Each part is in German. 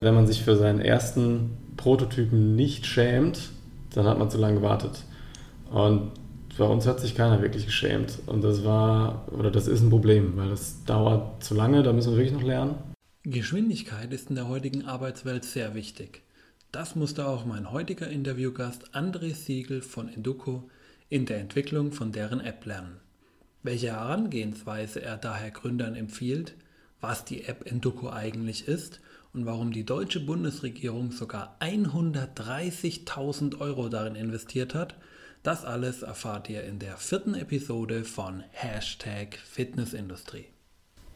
Wenn man sich für seinen ersten Prototypen nicht schämt, dann hat man zu lange gewartet. Und bei uns hat sich keiner wirklich geschämt. Und das war, oder das ist ein Problem, weil das dauert zu lange, da müssen wir wirklich noch lernen. Geschwindigkeit ist in der heutigen Arbeitswelt sehr wichtig. Das musste auch mein heutiger Interviewgast André Siegel von Induco in der Entwicklung von deren App lernen. Welche Herangehensweise er daher Gründern empfiehlt, was die App Induco eigentlich ist und warum die deutsche Bundesregierung sogar 130.000 Euro darin investiert hat, das alles erfahrt ihr in der vierten Episode von Hashtag Fitnessindustrie.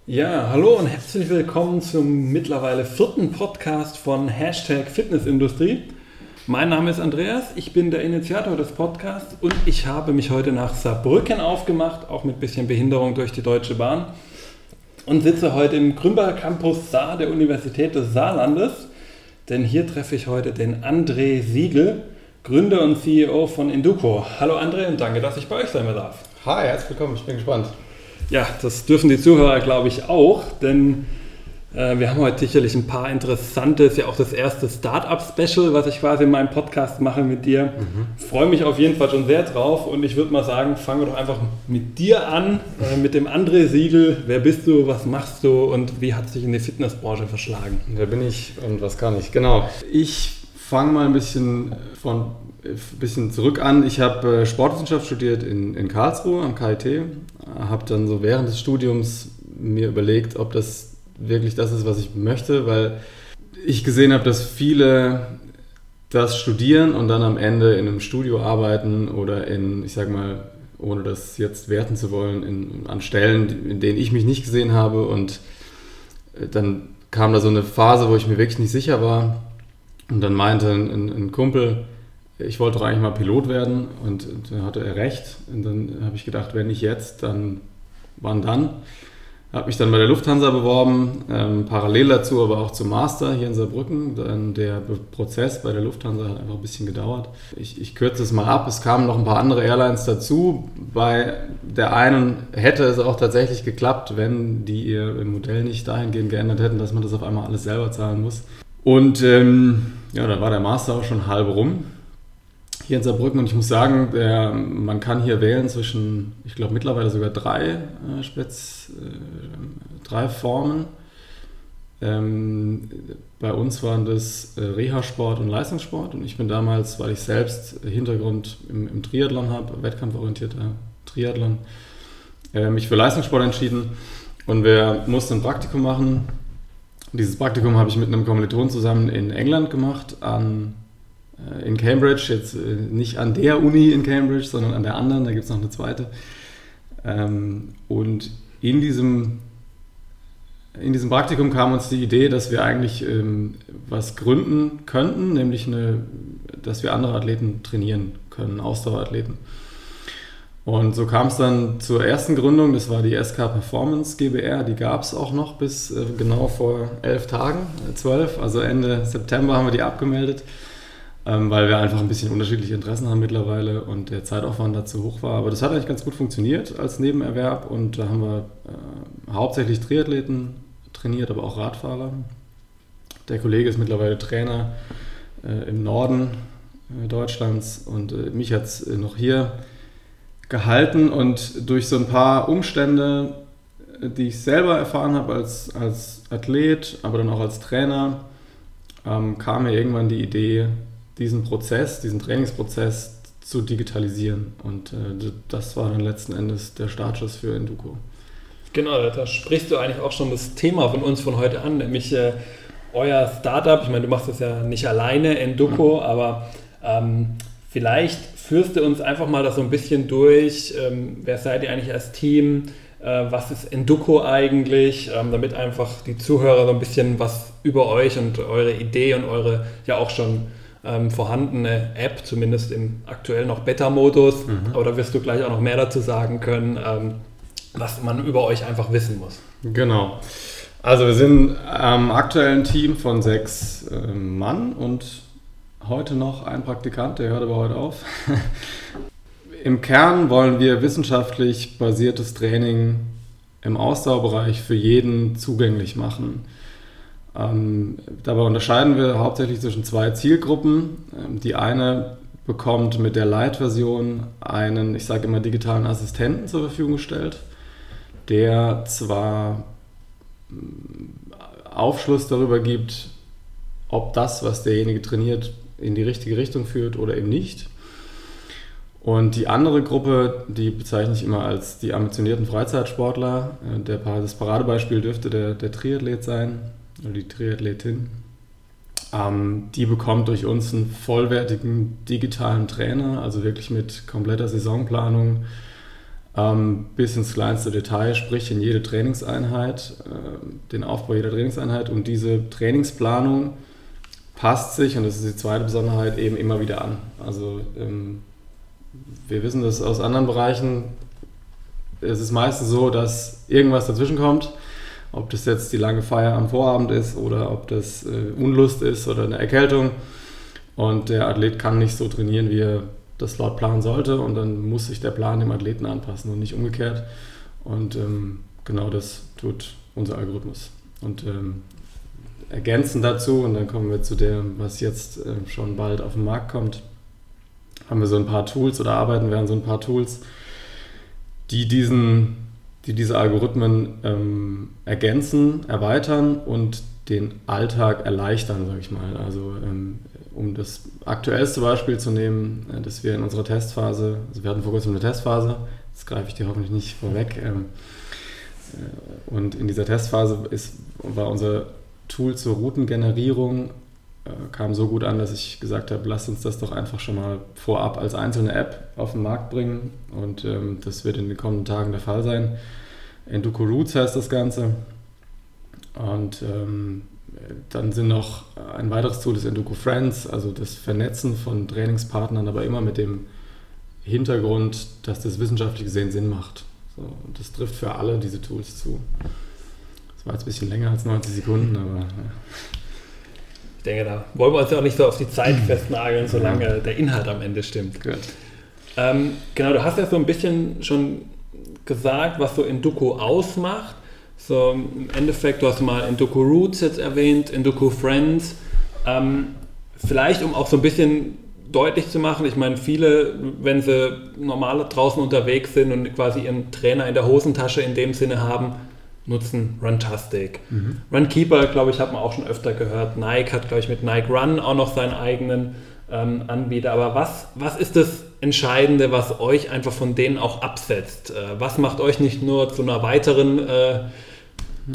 Ja, hallo und herzlich willkommen zum mittlerweile vierten Podcast von Hashtag Fitnessindustrie. Mein Name ist Andreas, ich bin der Initiator des Podcasts und ich habe mich heute nach Saarbrücken aufgemacht, auch mit bisschen Behinderung durch die Deutsche Bahn und sitze heute im Grünberger Campus Saar der Universität des Saarlandes, denn hier treffe ich heute den André Siegel, Gründer und CEO von Induco. Hallo André und danke, dass ich bei euch sein darf. Hi, herzlich willkommen, ich bin gespannt. Ja, das dürfen die Zuhörer, glaube ich, auch, denn wir haben heute sicherlich ein paar interessante, ist ja auch das erste Startup-Special, was ich quasi in meinem Podcast mache mit dir. Mhm. Freue mich auf jeden Fall schon sehr drauf und ich würde mal sagen, fangen wir doch einfach mit dir an, äh, mit dem André Siegel. Wer bist du, was machst du und wie hat sich in die Fitnessbranche verschlagen? Wer bin ich und was kann ich? Genau. Ich fange mal ein bisschen von ein bisschen zurück an. Ich habe äh, Sportwissenschaft studiert in, in Karlsruhe am KIT, habe dann so während des Studiums mir überlegt, ob das wirklich das ist, was ich möchte, weil ich gesehen habe, dass viele das studieren und dann am Ende in einem Studio arbeiten oder in, ich sag mal, ohne das jetzt werten zu wollen, in, an Stellen, in denen ich mich nicht gesehen habe. Und äh, dann kam da so eine Phase, wo ich mir wirklich nicht sicher war. Und dann meinte ein, ein Kumpel, ich wollte doch eigentlich mal Pilot werden. Und da hatte er recht. Und dann habe ich gedacht, wenn nicht jetzt, dann wann dann? Habe mich dann bei der Lufthansa beworben, ähm, parallel dazu aber auch zum Master hier in Saarbrücken. Dann der Prozess bei der Lufthansa hat einfach ein bisschen gedauert. Ich, ich kürze es mal ab. Es kamen noch ein paar andere Airlines dazu. Bei der einen hätte es auch tatsächlich geklappt, wenn die ihr Modell nicht dahingehend geändert hätten, dass man das auf einmal alles selber zahlen muss. Und ähm, ja, dann war der Master auch schon halb rum hier in Saarbrücken und ich muss sagen, der, man kann hier wählen zwischen, ich glaube mittlerweile sogar drei, äh, Spez, äh, drei Formen. Ähm, bei uns waren das äh, Reha-Sport und Leistungssport und ich bin damals, weil ich selbst Hintergrund im, im Triathlon habe, wettkampforientierter Triathlon, äh, mich für Leistungssport entschieden und wir mussten ein Praktikum machen. Dieses Praktikum habe ich mit einem Kommiliton zusammen in England gemacht an in Cambridge, jetzt äh, nicht an der Uni in Cambridge, sondern an der anderen, da gibt es noch eine zweite. Ähm, und in diesem, in diesem Praktikum kam uns die Idee, dass wir eigentlich ähm, was gründen könnten, nämlich eine, dass wir andere Athleten trainieren können, Ausdauerathleten. Und so kam es dann zur ersten Gründung, das war die SK Performance GBR, die gab es auch noch bis äh, genau vor elf Tagen, zwölf, also Ende September haben wir die abgemeldet ähm, weil wir einfach ein bisschen unterschiedliche Interessen haben mittlerweile und der Zeitaufwand dazu hoch war. Aber das hat eigentlich ganz gut funktioniert als Nebenerwerb und da haben wir äh, hauptsächlich Triathleten trainiert, aber auch Radfahrer. Der Kollege ist mittlerweile Trainer äh, im Norden äh, Deutschlands und äh, mich hat es äh, noch hier gehalten und durch so ein paar Umstände, äh, die ich selber erfahren habe als, als Athlet, aber dann auch als Trainer, ähm, kam mir irgendwann die Idee, diesen Prozess, diesen Trainingsprozess zu digitalisieren. Und äh, das war dann letzten Endes der Startschuss für Induco. Genau, da sprichst du eigentlich auch schon das Thema von uns von heute an, nämlich äh, euer Startup. Ich meine, du machst das ja nicht alleine, Induco, mhm. aber ähm, vielleicht führst du uns einfach mal da so ein bisschen durch. Ähm, wer seid ihr eigentlich als Team? Äh, was ist Induco eigentlich? Ähm, damit einfach die Zuhörer so ein bisschen was über euch und eure Idee und eure ja auch schon ähm, vorhandene App, zumindest im aktuell noch Beta-Modus. Mhm. Aber da wirst du gleich auch noch mehr dazu sagen können, ähm, was man über euch einfach wissen muss. Genau. Also wir sind am aktuellen Team von sechs äh, Mann und heute noch ein Praktikant, der hört aber heute auf. Im Kern wollen wir wissenschaftlich basiertes Training im Ausdauerbereich für jeden zugänglich machen. Ähm, dabei unterscheiden wir hauptsächlich zwischen zwei Zielgruppen. Ähm, die eine bekommt mit der Light-Version einen, ich sage immer, digitalen Assistenten zur Verfügung gestellt, der zwar mm, Aufschluss darüber gibt, ob das, was derjenige trainiert, in die richtige Richtung führt oder eben nicht. Und die andere Gruppe, die bezeichne ich immer als die ambitionierten Freizeitsportler. Äh, der, das Paradebeispiel dürfte der, der Triathlet sein die Triathletin. Ähm, die bekommt durch uns einen vollwertigen digitalen Trainer, also wirklich mit kompletter Saisonplanung ähm, bis ins kleinste Detail, sprich in jede Trainingseinheit, äh, den Aufbau jeder Trainingseinheit. Und diese Trainingsplanung passt sich, und das ist die zweite Besonderheit, eben immer wieder an. Also ähm, wir wissen das aus anderen Bereichen. Es ist meistens so, dass irgendwas dazwischen kommt ob das jetzt die lange Feier am Vorabend ist oder ob das äh, Unlust ist oder eine Erkältung. Und der Athlet kann nicht so trainieren, wie er das laut planen sollte. Und dann muss sich der Plan dem Athleten anpassen und nicht umgekehrt. Und ähm, genau das tut unser Algorithmus. Und ähm, ergänzend dazu, und dann kommen wir zu dem, was jetzt äh, schon bald auf den Markt kommt, haben wir so ein paar Tools oder arbeiten wir an so ein paar Tools, die diesen die diese Algorithmen ähm, ergänzen, erweitern und den Alltag erleichtern, sage ich mal. Also ähm, um das aktuellste Beispiel zu nehmen, äh, dass wir in unserer Testphase, also wir hatten vor kurzem eine Testphase, das greife ich dir hoffentlich nicht vorweg, ähm, äh, und in dieser Testphase ist, war unser Tool zur Routengenerierung kam so gut an, dass ich gesagt habe, lasst uns das doch einfach schon mal vorab als einzelne App auf den Markt bringen und ähm, das wird in den kommenden Tagen der Fall sein. Enduko Roots heißt das Ganze und ähm, dann sind noch ein weiteres Tool des Enduko Friends, also das Vernetzen von Trainingspartnern, aber immer mit dem Hintergrund, dass das wissenschaftlich gesehen Sinn macht. So, und das trifft für alle diese Tools zu. Das war jetzt ein bisschen länger als 90 Sekunden, aber. Ja. Ich denke, da wollen wir uns ja auch nicht so auf die Zeit festnageln, solange ja. der Inhalt am Ende stimmt. Ähm, genau, du hast ja so ein bisschen schon gesagt, was so Induco ausmacht. So im Endeffekt, du hast mal Induco Roots jetzt erwähnt, Induco Friends. Ähm, vielleicht, um auch so ein bisschen deutlich zu machen, ich meine, viele, wenn sie normal draußen unterwegs sind und quasi ihren Trainer in der Hosentasche in dem Sinne haben, nutzen Runtastic. Mhm. Runkeeper, glaube ich, hat man auch schon öfter gehört. Nike hat, glaube ich, mit Nike Run auch noch seinen eigenen ähm, Anbieter. Aber was, was ist das Entscheidende, was euch einfach von denen auch absetzt? Äh, was macht euch nicht nur zu einer weiteren äh,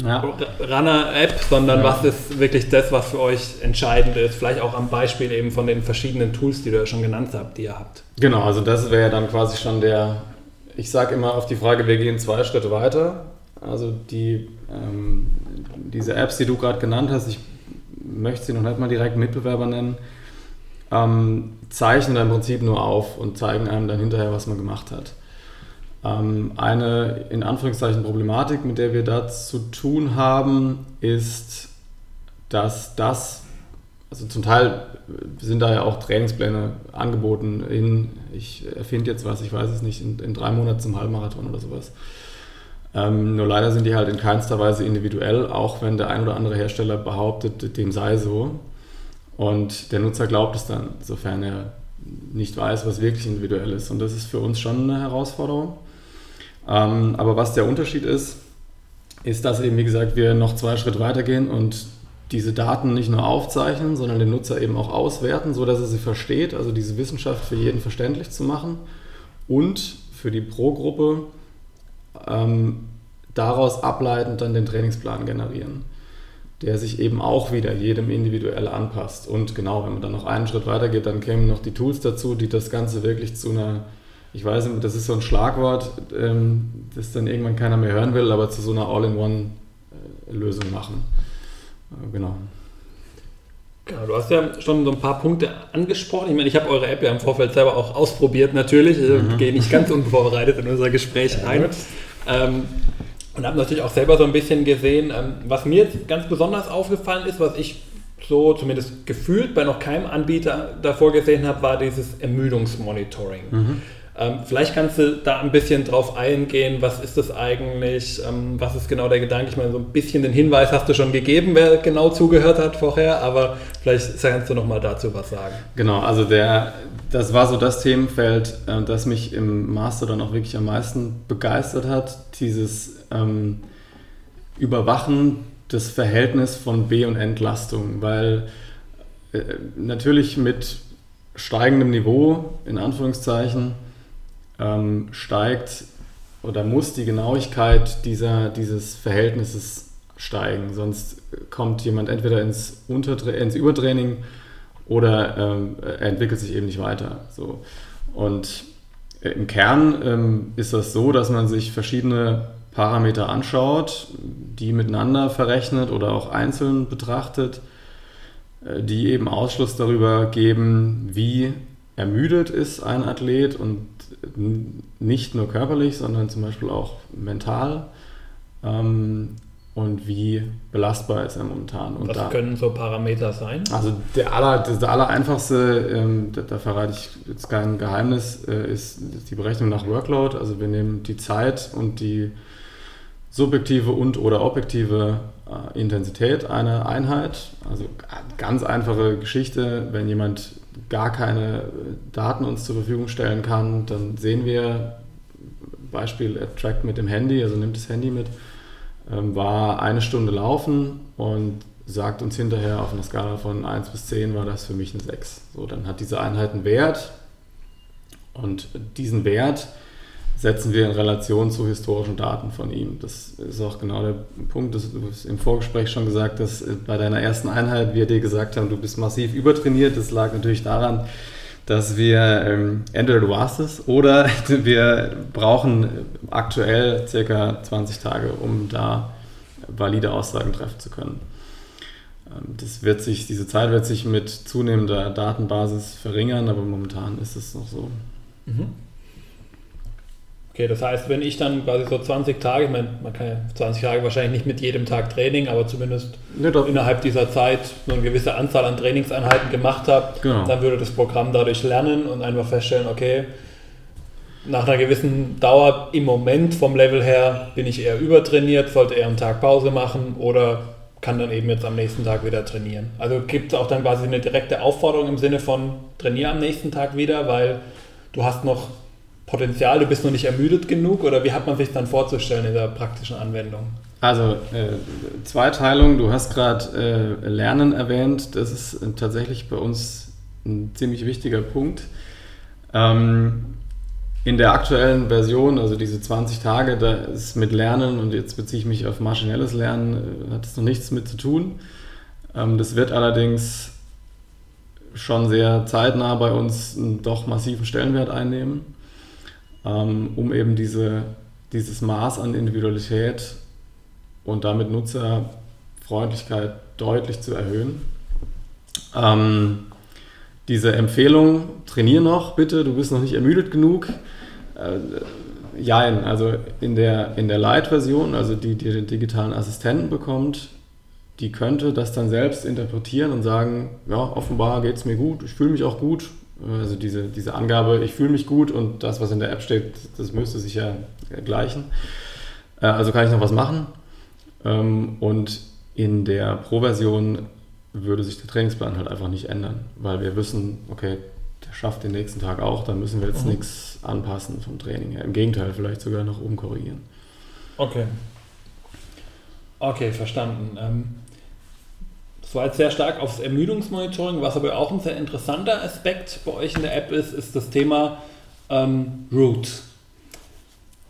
ja. Runner-App, sondern ja. was ist wirklich das, was für euch entscheidend ist? Vielleicht auch am Beispiel eben von den verschiedenen Tools, die du ja schon genannt habt, die ihr habt. Genau, also das wäre dann quasi schon der, ich sage immer auf die Frage, wir gehen zwei Schritte weiter. Also die, ähm, diese Apps, die du gerade genannt hast, ich möchte sie noch nicht mal direkt Mitbewerber nennen, ähm, zeichnen im Prinzip nur auf und zeigen einem dann hinterher, was man gemacht hat. Ähm, eine in Anführungszeichen Problematik, mit der wir da zu tun haben, ist, dass das, also zum Teil sind da ja auch Trainingspläne angeboten in, ich erfinde jetzt was, ich weiß es nicht, in, in drei Monaten zum Halbmarathon oder sowas. Ähm, nur leider sind die halt in keinster Weise individuell, auch wenn der ein oder andere Hersteller behauptet, dem sei so. Und der Nutzer glaubt es dann, sofern er nicht weiß, was wirklich individuell ist. Und das ist für uns schon eine Herausforderung. Ähm, aber was der Unterschied ist, ist, dass eben, wie gesagt, wir noch zwei Schritte weitergehen und diese Daten nicht nur aufzeichnen, sondern den Nutzer eben auch auswerten, sodass er sie versteht, also diese Wissenschaft für jeden verständlich zu machen und für die Pro-Gruppe ähm, daraus ableitend dann den Trainingsplan generieren der sich eben auch wieder jedem individuell anpasst. Und genau, wenn man dann noch einen Schritt weiter geht, dann kämen noch die Tools dazu, die das Ganze wirklich zu einer, ich weiß nicht, das ist so ein Schlagwort, ähm, das dann irgendwann keiner mehr hören will, aber zu so einer All-in-One-Lösung machen. Äh, genau. Genau, du hast ja schon so ein paar Punkte angesprochen. Ich meine, ich habe eure App ja im Vorfeld selber auch ausprobiert, natürlich. Ich mhm. gehe nicht ganz unvorbereitet in unser Gespräch rein. Ähm, und habe natürlich auch selber so ein bisschen gesehen, ähm, was mir jetzt ganz besonders aufgefallen ist, was ich so zumindest gefühlt bei noch keinem Anbieter davor gesehen habe, war dieses Ermüdungsmonitoring. Mhm. Ähm, vielleicht kannst du da ein bisschen drauf eingehen, was ist das eigentlich, ähm, was ist genau der Gedanke? Ich meine, so ein bisschen den Hinweis hast du schon gegeben, wer genau zugehört hat vorher, aber vielleicht kannst du nochmal dazu was sagen. Genau, also der, das war so das Themenfeld, äh, das mich im Master dann auch wirklich am meisten begeistert hat, dieses ähm, Überwachen des Verhältnisses von B- und Entlastung, weil äh, natürlich mit steigendem Niveau, in Anführungszeichen, ähm, steigt oder muss die Genauigkeit dieser, dieses Verhältnisses steigen. Sonst kommt jemand entweder ins, Untertra ins Übertraining oder ähm, er entwickelt sich eben nicht weiter. So. Und im Kern ähm, ist das so, dass man sich verschiedene Parameter anschaut, die miteinander verrechnet oder auch einzeln betrachtet, äh, die eben Ausschluss darüber geben, wie ermüdet ist ein Athlet und nicht nur körperlich, sondern zum Beispiel auch mental. Ähm, und wie belastbar ist er momentan. Und Was da, können so Parameter sein? Also der, aller, der aller einfachste, ähm, da, da, verrate ich jetzt kein Geheimnis, äh, ist die Berechnung nach Workload. Also wir nehmen die Zeit und die subjektive und oder objektive äh, Intensität einer Einheit. Also ganz einfache Geschichte, wenn jemand gar keine Daten uns zur Verfügung stellen kann, dann sehen wir, Beispiel, trackt mit dem Handy, also nimmt das Handy mit, ähm, war eine Stunde laufen und sagt uns hinterher auf einer Skala von 1 bis 10 war das für mich eine 6. So, dann hat diese Einheit einen Wert und diesen Wert setzen wir in Relation zu historischen Daten von ihm. Das ist auch genau der Punkt, das du hast im Vorgespräch schon gesagt, dass bei deiner ersten Einheit wir dir gesagt haben, du bist massiv übertrainiert. Das lag natürlich daran, dass wir ähm, entweder du warst es oder wir brauchen aktuell circa 20 Tage, um da valide Aussagen treffen zu können. Ähm, das wird sich, diese Zeit wird sich mit zunehmender Datenbasis verringern, aber momentan ist es noch so. Mhm. Okay, das heißt, wenn ich dann quasi so 20 Tage, ich meine, man kann ja 20 Tage wahrscheinlich nicht mit jedem Tag Training, aber zumindest ja, innerhalb dieser Zeit so eine gewisse Anzahl an Trainingseinheiten gemacht habe, genau. dann würde das Programm dadurch lernen und einfach feststellen, okay, nach einer gewissen Dauer im Moment vom Level her bin ich eher übertrainiert, sollte eher einen Tag Pause machen oder kann dann eben jetzt am nächsten Tag wieder trainieren. Also gibt es auch dann quasi eine direkte Aufforderung im Sinne von trainiere am nächsten Tag wieder, weil du hast noch Potenzial, du bist noch nicht ermüdet genug oder wie hat man sich dann vorzustellen in der praktischen Anwendung? Also äh, Zweiteilung, du hast gerade äh, Lernen erwähnt, das ist äh, tatsächlich bei uns ein ziemlich wichtiger Punkt. Ähm, in der aktuellen Version, also diese 20 Tage, da ist mit Lernen, und jetzt beziehe ich mich auf maschinelles Lernen, äh, hat es noch nichts mit zu tun. Ähm, das wird allerdings schon sehr zeitnah bei uns einen doch massiven Stellenwert einnehmen. Ähm, um eben diese, dieses Maß an Individualität und damit Nutzerfreundlichkeit deutlich zu erhöhen. Ähm, diese Empfehlung, trainier noch bitte, du bist noch nicht ermüdet genug. Äh, jein, also in der, in der Light-Version, also die, die den digitalen Assistenten bekommt, die könnte das dann selbst interpretieren und sagen, ja, offenbar geht es mir gut, ich fühle mich auch gut, also diese, diese Angabe, ich fühle mich gut und das, was in der App steht, das müsste sich ja gleichen. Äh, also kann ich noch was machen. Ähm, und in der Pro-Version würde sich der Trainingsplan halt einfach nicht ändern, weil wir wissen, okay, der schafft den nächsten Tag auch, da müssen wir jetzt mhm. nichts anpassen vom Training her. Im Gegenteil, vielleicht sogar noch umkorrigieren. Okay. Okay, verstanden. Ähm, das war jetzt sehr stark aufs Ermüdungsmonitoring, was aber auch ein sehr interessanter Aspekt bei euch in der App ist, ist das Thema ähm, Root.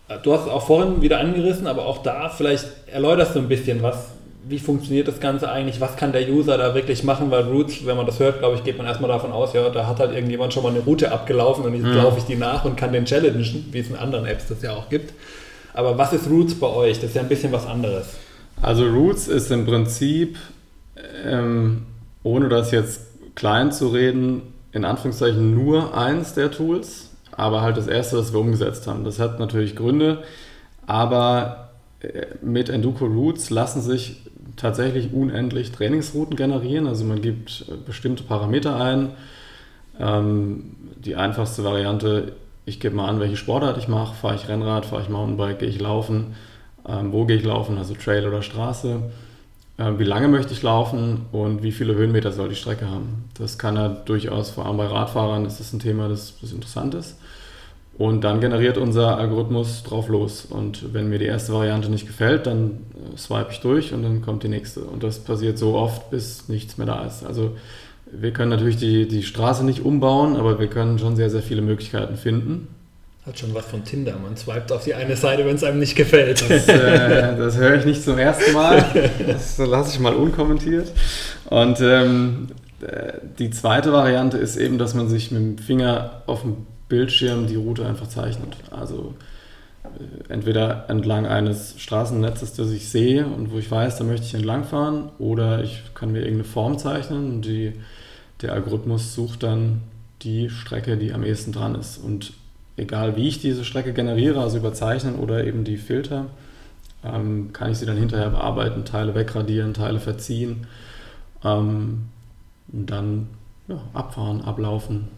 Äh, du hast es auch vorhin wieder angerissen, aber auch da vielleicht erläuterst du ein bisschen, was, wie funktioniert das Ganze eigentlich, was kann der User da wirklich machen, weil Roots, wenn man das hört, glaube ich, geht man erstmal davon aus, ja, da hat halt irgendjemand schon mal eine Route abgelaufen und jetzt mhm. laufe ich die nach und kann den challengen, wie es in anderen Apps das ja auch gibt. Aber was ist Roots bei euch? Das ist ja ein bisschen was anderes. Also Roots ist im Prinzip ähm, ohne das jetzt klein zu reden, in Anführungszeichen nur eins der Tools, aber halt das erste, das wir umgesetzt haben. Das hat natürlich Gründe, aber äh, mit Enduko Routes lassen sich tatsächlich unendlich Trainingsrouten generieren. Also man gibt äh, bestimmte Parameter ein. Ähm, die einfachste Variante ich gebe mal an, welche Sportart ich mache. Fahre ich Rennrad, fahre ich Mountainbike, gehe ich laufen, ähm, wo gehe ich laufen, also Trail oder Straße. Ähm, wie lange möchte ich laufen und wie viele Höhenmeter soll die Strecke haben. Das kann er durchaus, vor allem bei Radfahrern, ist das ein Thema, das, das interessant ist. Und dann generiert unser Algorithmus drauf los. Und wenn mir die erste Variante nicht gefällt, dann äh, swipe ich durch und dann kommt die nächste. Und das passiert so oft, bis nichts mehr da ist. Also wir können natürlich die, die Straße nicht umbauen, aber wir können schon sehr, sehr viele Möglichkeiten finden. Hat schon was von Tinder. Man swiped auf die eine Seite, wenn es einem nicht gefällt. Das, äh, das höre ich nicht zum ersten Mal. Das lasse ich mal unkommentiert. Und ähm, äh, die zweite Variante ist eben, dass man sich mit dem Finger auf dem Bildschirm die Route einfach zeichnet. Also äh, entweder entlang eines Straßennetzes, das ich sehe und wo ich weiß, da möchte ich entlangfahren, oder ich kann mir irgendeine Form zeichnen und die, der Algorithmus sucht dann die Strecke, die am ehesten dran ist. Und egal wie ich diese Strecke generiere, also überzeichnen oder eben die Filter, ähm, kann ich sie dann hinterher bearbeiten, Teile wegradieren, Teile verziehen ähm, und dann ja, abfahren, ablaufen.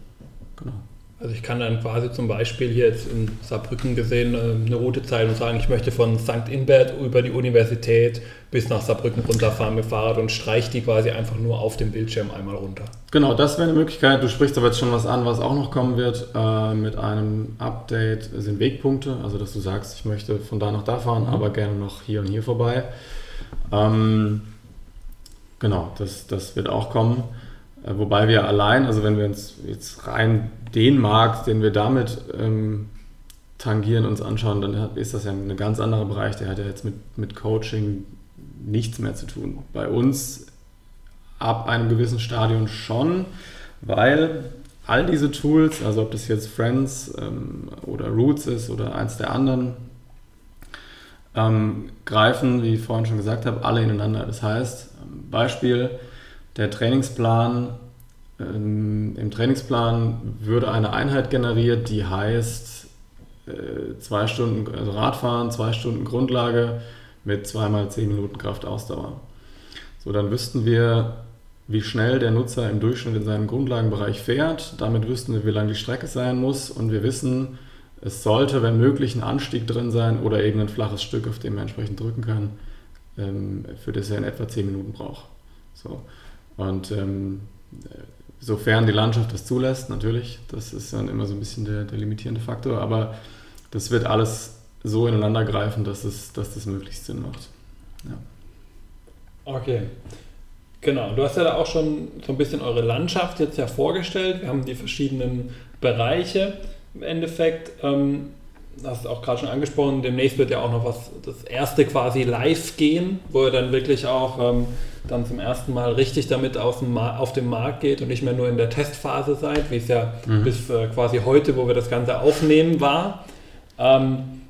Genau. Also ich kann dann quasi zum Beispiel hier jetzt in Saarbrücken gesehen äh, eine Route zeigen und sagen, ich möchte von St. Inbert über die Universität bis nach Saarbrücken runterfahren mit Fahrrad und streiche die quasi einfach nur auf dem Bildschirm einmal runter. Genau, das wäre eine Möglichkeit. Du sprichst aber jetzt schon was an, was auch noch kommen wird. Äh, mit einem Update sind Wegpunkte, also dass du sagst, ich möchte von da nach da fahren, mhm. aber gerne noch hier und hier vorbei. Ähm, genau, das, das wird auch kommen. Äh, wobei wir allein, also wenn wir uns jetzt rein den Markt, den wir damit ähm, tangieren, uns anschauen, dann ist das ja ein ganz anderer Bereich. Der hat ja jetzt mit, mit Coaching nichts mehr zu tun. Bei uns ab einem gewissen Stadion schon, weil all diese Tools, also ob das jetzt Friends ähm, oder Roots ist oder eins der anderen, ähm, greifen, wie ich vorhin schon gesagt habe, alle ineinander. Das heißt, Beispiel, der Trainingsplan, ähm, im Trainingsplan würde eine Einheit generiert, die heißt äh, zwei Stunden also Radfahren, zwei Stunden Grundlage mit zweimal zehn Minuten Kraftausdauer. So, dann wüssten wir, wie schnell der Nutzer im Durchschnitt in seinem Grundlagenbereich fährt. Damit wüssten wir, wie lang die Strecke sein muss und wir wissen, es sollte, wenn möglich, ein Anstieg drin sein oder eben ein flaches Stück, auf dem er entsprechend drücken kann, ähm, für das er in etwa zehn Minuten braucht. So. Und ähm, sofern die Landschaft das zulässt, natürlich, das ist dann immer so ein bisschen der, der limitierende Faktor, aber das wird alles so ineinander greifen, dass, es, dass das möglichst Sinn macht. Ja. Okay. Genau, du hast ja da auch schon so ein bisschen eure Landschaft jetzt ja vorgestellt. Wir haben die verschiedenen Bereiche im Endeffekt. Ähm, hast auch gerade schon angesprochen, demnächst wird ja auch noch was, das erste quasi live gehen, wo ihr dann wirklich auch ähm, dann zum ersten Mal richtig damit auf dem, auf dem Markt geht und nicht mehr nur in der Testphase seid, wie es ja mhm. bis äh, quasi heute, wo wir das Ganze aufnehmen, war. Ähm,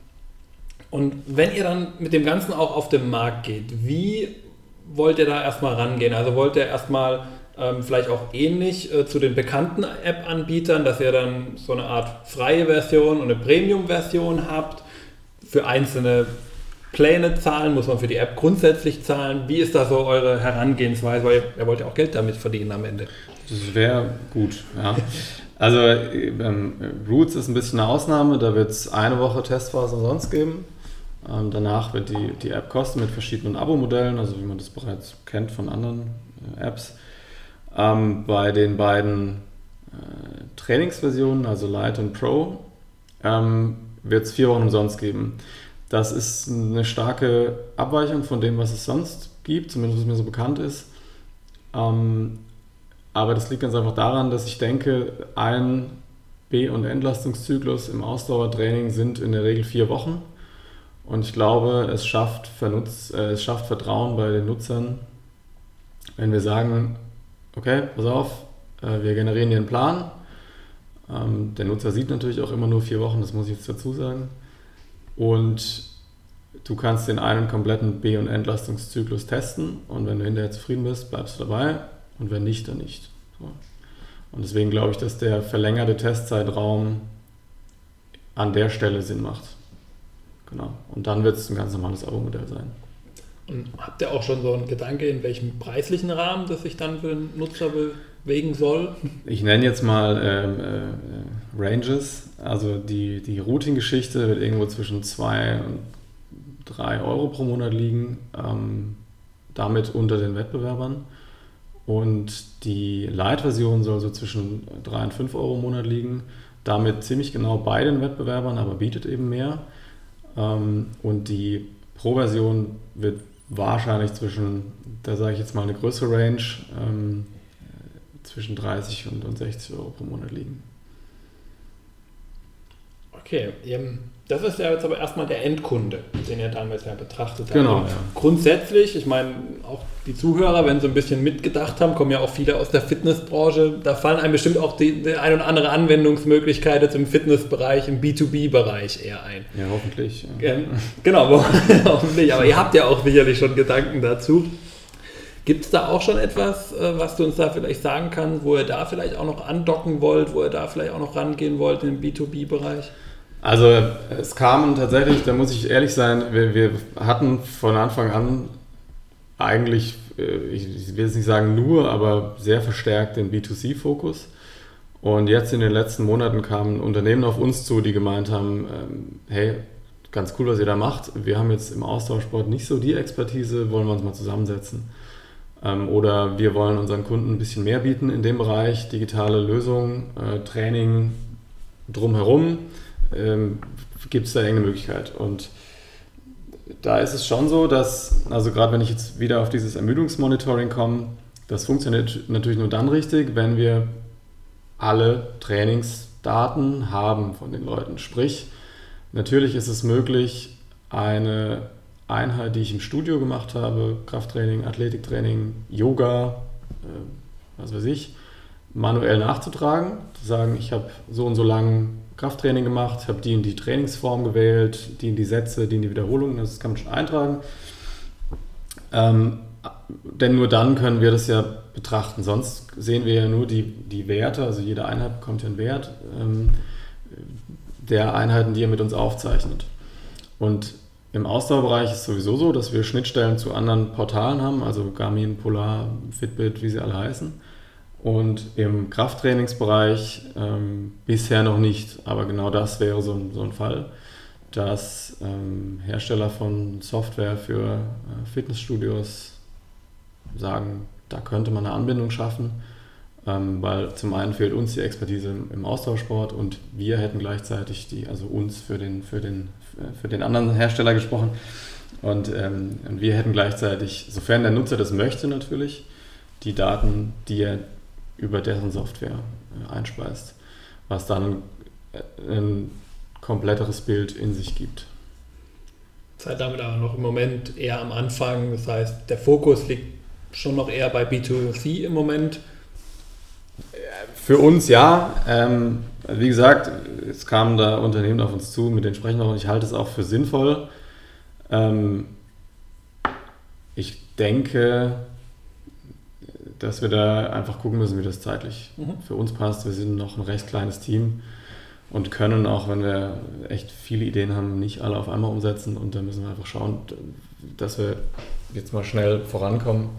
und wenn ihr dann mit dem Ganzen auch auf den Markt geht, wie wollt ihr da erstmal rangehen? Also wollt ihr erstmal ähm, vielleicht auch ähnlich äh, zu den bekannten App-Anbietern, dass ihr dann so eine Art freie Version und eine Premium-Version habt. Für einzelne Pläne zahlen, muss man für die App grundsätzlich zahlen. Wie ist da so eure Herangehensweise? Weil ihr wollt ja auch Geld damit verdienen am Ende. Das wäre gut, ja. Also ähm, Roots ist ein bisschen eine Ausnahme, da wird es eine Woche Testphase sonst geben. Ähm, danach wird die, die App kosten mit verschiedenen Abo-Modellen, also wie man das bereits kennt von anderen äh, Apps. Ähm, bei den beiden äh, Trainingsversionen, also Light und Pro, ähm, wird es vier Wochen umsonst geben. Das ist eine starke Abweichung von dem, was es sonst gibt, zumindest was mir so bekannt ist. Ähm, aber das liegt ganz einfach daran, dass ich denke, ein B- und Entlastungszyklus im Ausdauertraining sind in der Regel vier Wochen. Und ich glaube, es schafft, Vernutz, äh, es schafft Vertrauen bei den Nutzern, wenn wir sagen, okay, pass auf, äh, wir generieren dir einen Plan. Ähm, der Nutzer sieht natürlich auch immer nur vier Wochen, das muss ich jetzt dazu sagen. Und du kannst den einen kompletten B- und Entlastungszyklus testen und wenn du hinterher zufrieden bist, bleibst du dabei und wenn nicht, dann nicht. So. Und deswegen glaube ich, dass der verlängerte Testzeitraum an der Stelle Sinn macht. Genau. Und dann wird es ein ganz normales Abo-Modell sein. Und habt ihr auch schon so einen Gedanke, in welchem preislichen Rahmen das sich dann für den Nutzer bewegen soll? Ich nenne jetzt mal ähm, äh, Ranges. Also die, die Routing-Geschichte wird irgendwo zwischen 2 und 3 Euro pro Monat liegen, ähm, damit unter den Wettbewerbern. Und die Light-Version soll so zwischen 3 und 5 Euro im Monat liegen, damit ziemlich genau bei den Wettbewerbern, aber bietet eben mehr. Ähm, und die Pro-Version wird wahrscheinlich zwischen, da sage ich jetzt mal eine größere Range, ähm, zwischen 30 und, und 60 Euro pro Monat liegen. Okay, das ist ja jetzt aber erstmal der Endkunde, den ihr damals ja betrachtet habt. Genau. Ja. Grundsätzlich, ich meine, auch die Zuhörer, wenn sie ein bisschen mitgedacht haben, kommen ja auch viele aus der Fitnessbranche. Da fallen einem bestimmt auch die, die ein oder andere Anwendungsmöglichkeit jetzt im Fitnessbereich, im B2B-Bereich eher ein. Ja, hoffentlich. Ja. Genau, hoffentlich. Aber ihr habt ja auch sicherlich schon Gedanken dazu. Gibt es da auch schon etwas, äh, was du uns da vielleicht sagen kannst, wo ihr da vielleicht auch noch andocken wollt, wo ihr da vielleicht auch noch rangehen wollt im B2B-Bereich? Also es kamen tatsächlich, da muss ich ehrlich sein, wir, wir hatten von Anfang an eigentlich, äh, ich will jetzt nicht sagen nur, aber sehr verstärkt den B2C-Fokus. Und jetzt in den letzten Monaten kamen Unternehmen auf uns zu, die gemeint haben, ähm, hey, ganz cool, was ihr da macht. Wir haben jetzt im Austauschsport nicht so die Expertise, wollen wir uns mal zusammensetzen. Ähm, oder wir wollen unseren Kunden ein bisschen mehr bieten in dem Bereich, digitale Lösungen, äh, Training drumherum. Ähm, Gibt es da irgendeine Möglichkeit? Und da ist es schon so, dass, also gerade wenn ich jetzt wieder auf dieses Ermüdungsmonitoring komme, das funktioniert natürlich nur dann richtig, wenn wir alle Trainingsdaten haben von den Leuten. Sprich, natürlich ist es möglich, eine Einheit, die ich im Studio gemacht habe, Krafttraining, Athletiktraining, Yoga, äh, was weiß ich, manuell nachzutragen, zu sagen, ich habe so und so lang Krafttraining gemacht, habe die in die Trainingsform gewählt, die in die Sätze, die in die Wiederholungen, das kann man schon eintragen. Ähm, denn nur dann können wir das ja betrachten. Sonst sehen wir ja nur die, die Werte, also jede Einheit bekommt ja einen Wert ähm, der Einheiten, die er mit uns aufzeichnet. Und im Ausdauerbereich ist es sowieso so, dass wir Schnittstellen zu anderen Portalen haben, also Garmin, Polar, Fitbit, wie sie alle heißen. Und im Krafttrainingsbereich ähm, bisher noch nicht, aber genau das wäre so ein, so ein Fall, dass ähm, Hersteller von Software für äh, Fitnessstudios sagen, da könnte man eine Anbindung schaffen, ähm, weil zum einen fehlt uns die Expertise im, im Austauschsport und wir hätten gleichzeitig die, also uns für den, für den für den anderen Hersteller gesprochen. Und, ähm, und wir hätten gleichzeitig, sofern der Nutzer das möchte natürlich, die Daten, die er über deren Software äh, einspeist, was dann äh, ein kompletteres Bild in sich gibt. Seid damit aber noch im Moment eher am Anfang, das heißt, der Fokus liegt schon noch eher bei B2C im Moment. Für uns ja. Ähm, wie gesagt, es kamen da Unternehmen auf uns zu, mit denen sprechen wir und ich halte es auch für sinnvoll. Ähm, ich denke, dass wir da einfach gucken müssen, wie das zeitlich mhm. für uns passt. Wir sind noch ein recht kleines Team und können auch, wenn wir echt viele Ideen haben, nicht alle auf einmal umsetzen. Und da müssen wir einfach schauen, dass wir jetzt mal schnell vorankommen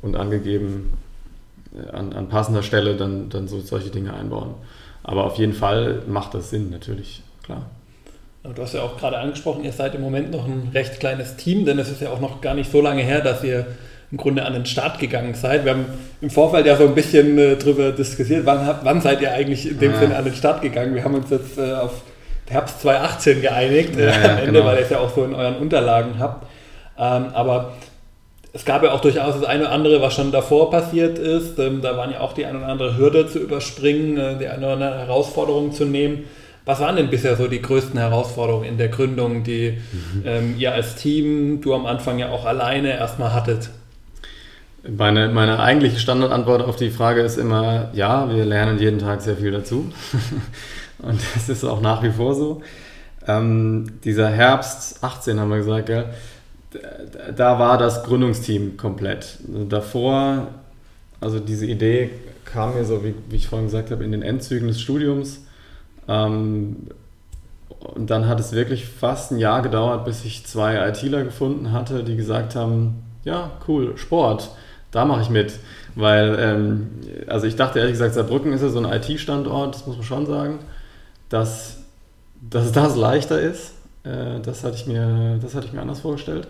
und angegeben äh, an, an passender Stelle dann, dann so solche Dinge einbauen. Aber auf jeden Fall macht das Sinn, natürlich, klar. Du hast ja auch gerade angesprochen, ihr seid im Moment noch ein recht kleines Team, denn es ist ja auch noch gar nicht so lange her, dass ihr im Grunde an den Start gegangen seid. Wir haben im Vorfeld ja so ein bisschen äh, drüber diskutiert, wann, wann, seid ihr eigentlich in dem ja. Sinne an den Start gegangen? Wir haben uns jetzt äh, auf Herbst 2018 geeinigt ja, äh, am Ende, genau. weil ihr es ja auch so in euren Unterlagen habt. Ähm, aber es gab ja auch durchaus das eine oder andere, was schon davor passiert ist. Ähm, da waren ja auch die eine oder andere Hürde zu überspringen, äh, die eine oder andere Herausforderung zu nehmen. Was waren denn bisher so die größten Herausforderungen in der Gründung, die mhm. ähm, ihr als Team, du am Anfang ja auch alleine erstmal hattet? Meine, meine eigentliche Standardantwort auf die Frage ist immer, ja, wir lernen jeden Tag sehr viel dazu. Und das ist auch nach wie vor so. Ähm, dieser Herbst 18 haben wir gesagt, gell? da war das Gründungsteam komplett. Davor, also diese Idee kam mir so, wie, wie ich vorhin gesagt habe, in den Endzügen des Studiums. Ähm, und dann hat es wirklich fast ein Jahr gedauert, bis ich zwei ITler gefunden hatte, die gesagt haben, ja, cool, Sport, da mache ich mit. Weil, ähm, also ich dachte ehrlich gesagt, Saarbrücken ist ja so ein IT-Standort, das muss man schon sagen. dass, dass das leichter ist. Äh, das, hatte ich mir, das hatte ich mir anders vorgestellt.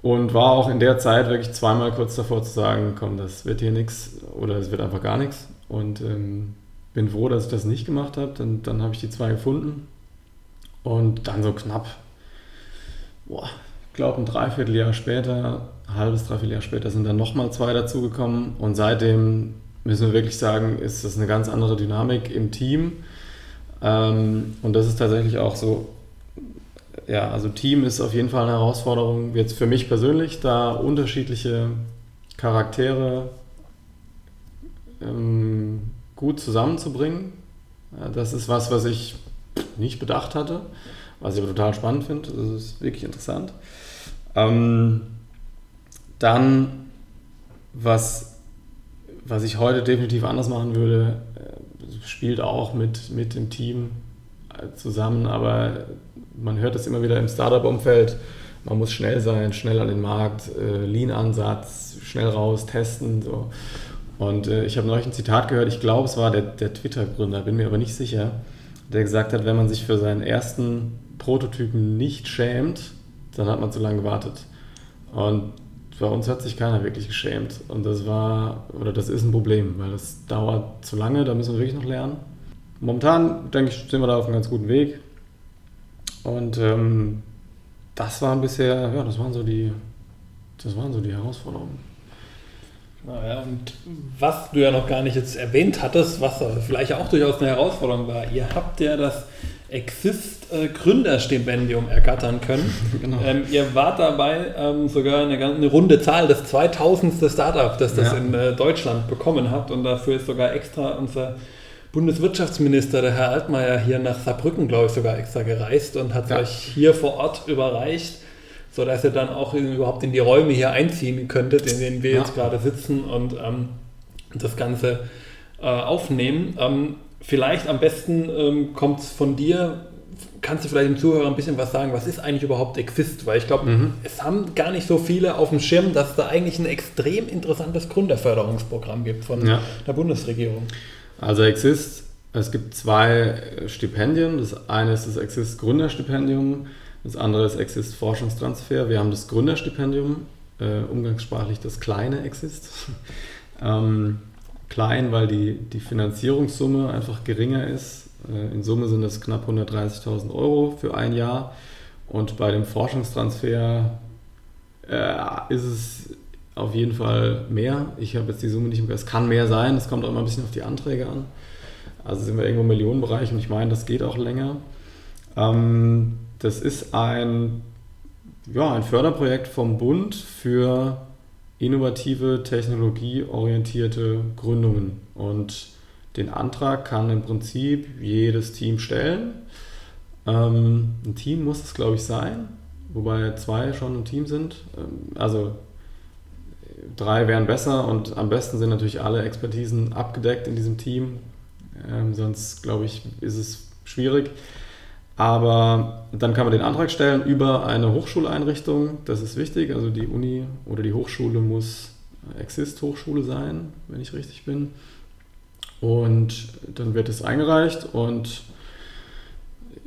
Und war auch in der Zeit wirklich zweimal kurz davor zu sagen, komm, das wird hier nichts oder es wird einfach gar nichts. Und ähm, bin froh, dass ich das nicht gemacht habe. Dann, dann habe ich die zwei gefunden. Und dann so knapp, boah, glaube ein Dreivierteljahr später, ein halbes, Dreivierteljahr später sind dann nochmal zwei dazugekommen. Und seitdem müssen wir wirklich sagen, ist das eine ganz andere Dynamik im Team. Ähm, und das ist tatsächlich auch so ja, also Team ist auf jeden Fall eine Herausforderung, jetzt für mich persönlich, da unterschiedliche Charaktere ähm, gut zusammenzubringen. Ja, das ist was, was ich nicht bedacht hatte, was ich aber total spannend finde. Das ist wirklich interessant. Ähm, dann, was, was ich heute definitiv anders machen würde, äh, spielt auch mit, mit dem Team äh, zusammen, aber man hört es immer wieder im Startup-Umfeld, man muss schnell sein, schnell an den Markt, äh, Lean-Ansatz, schnell raus, testen. So. Und ich habe neulich ein Zitat gehört, ich glaube, es war der, der Twitter-Gründer, bin mir aber nicht sicher, der gesagt hat, wenn man sich für seinen ersten Prototypen nicht schämt, dann hat man zu lange gewartet. Und bei uns hat sich keiner wirklich geschämt. Und das war, oder das ist ein Problem, weil das dauert zu lange, da müssen wir wirklich noch lernen. Momentan, denke ich, sind wir da auf einem ganz guten Weg. Und ähm, das waren bisher, ja, das waren so die, das waren so die Herausforderungen. Naja, und was du ja noch gar nicht jetzt erwähnt hattest, was vielleicht auch durchaus eine Herausforderung war, ihr habt ja das Exist äh, Gründerstipendium ergattern können. Genau. Ähm, ihr wart dabei ähm, sogar eine, eine, runde Zahl, das 2000. Startup, das das ja. in äh, Deutschland bekommen hat und dafür ist sogar extra unser Bundeswirtschaftsminister, der Herr Altmaier, hier nach Saarbrücken, glaube ich, sogar extra gereist und hat ja. euch hier vor Ort überreicht, sodass ihr dann auch überhaupt in die Räume hier einziehen könntet, in denen wir ja. jetzt gerade sitzen und ähm, das Ganze äh, aufnehmen. Ähm, vielleicht am besten ähm, kommt es von dir. Kannst du vielleicht dem Zuhörer ein bisschen was sagen, was ist eigentlich überhaupt Exist? Weil ich glaube, mhm. es haben gar nicht so viele auf dem Schirm, dass es da eigentlich ein extrem interessantes Gründerförderungsprogramm gibt von ja. der Bundesregierung. Also Exist, es gibt zwei Stipendien. Das eine ist das Exist Gründerstipendium, das andere ist Exist Forschungstransfer. Wir haben das Gründerstipendium, äh, umgangssprachlich das kleine Exist. ähm, klein, weil die, die Finanzierungssumme einfach geringer ist. Äh, in Summe sind es knapp 130.000 Euro für ein Jahr. Und bei dem Forschungstransfer äh, ist es auf jeden Fall mehr. Ich habe jetzt die Summe nicht im Es kann mehr sein, es kommt auch immer ein bisschen auf die Anträge an. Also sind wir irgendwo im Millionenbereich und ich meine, das geht auch länger. Ähm, das ist ein, ja, ein Förderprojekt vom Bund für innovative, technologieorientierte Gründungen. Und den Antrag kann im Prinzip jedes Team stellen. Ähm, ein Team muss es, glaube ich, sein, wobei zwei schon ein Team sind. Ähm, also drei wären besser und am besten sind natürlich alle Expertisen abgedeckt in diesem Team. Ähm, sonst, glaube ich, ist es schwierig. Aber dann kann man den Antrag stellen über eine Hochschuleinrichtung. Das ist wichtig. Also die Uni oder die Hochschule muss Exist-Hochschule sein, wenn ich richtig bin. Und dann wird es eingereicht und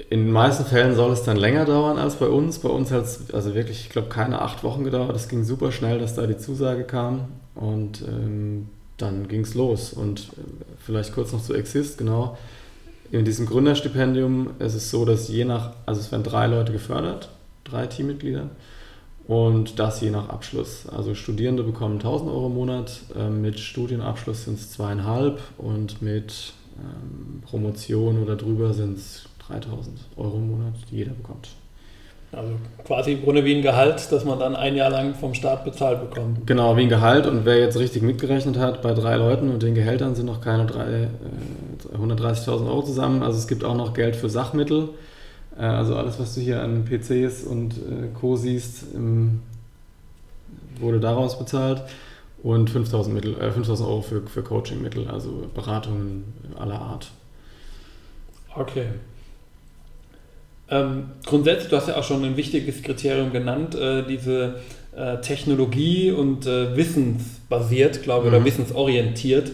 in den meisten Fällen soll es dann länger dauern als bei uns. Bei uns hat es also wirklich, ich glaube, keine acht Wochen gedauert. Es ging super schnell, dass da die Zusage kam und ähm, dann ging es los. Und äh, vielleicht kurz noch zu Exist, genau. In diesem Gründerstipendium ist es so, dass je nach, also es werden drei Leute gefördert, drei Teammitglieder und das je nach Abschluss. Also Studierende bekommen 1000 Euro im Monat, äh, mit Studienabschluss sind es zweieinhalb und mit ähm, Promotion oder drüber sind es 3000 Euro im Monat, die jeder bekommt. Also quasi im Grunde wie ein Gehalt, das man dann ein Jahr lang vom Staat bezahlt bekommt. Genau, wie ein Gehalt. Und wer jetzt richtig mitgerechnet hat, bei drei Leuten und den Gehältern sind noch keine äh, 130.000 Euro zusammen. Also es gibt auch noch Geld für Sachmittel. Äh, also alles, was du hier an PCs und äh, Co. siehst, im, wurde daraus bezahlt. Und 5.000 äh, 5000 Euro für, für Coachingmittel, also Beratungen aller Art. Okay. Ähm, grundsätzlich, du hast ja auch schon ein wichtiges Kriterium genannt, äh, diese äh, Technologie und äh, wissensbasiert, glaube ich, mhm. oder wissensorientiert.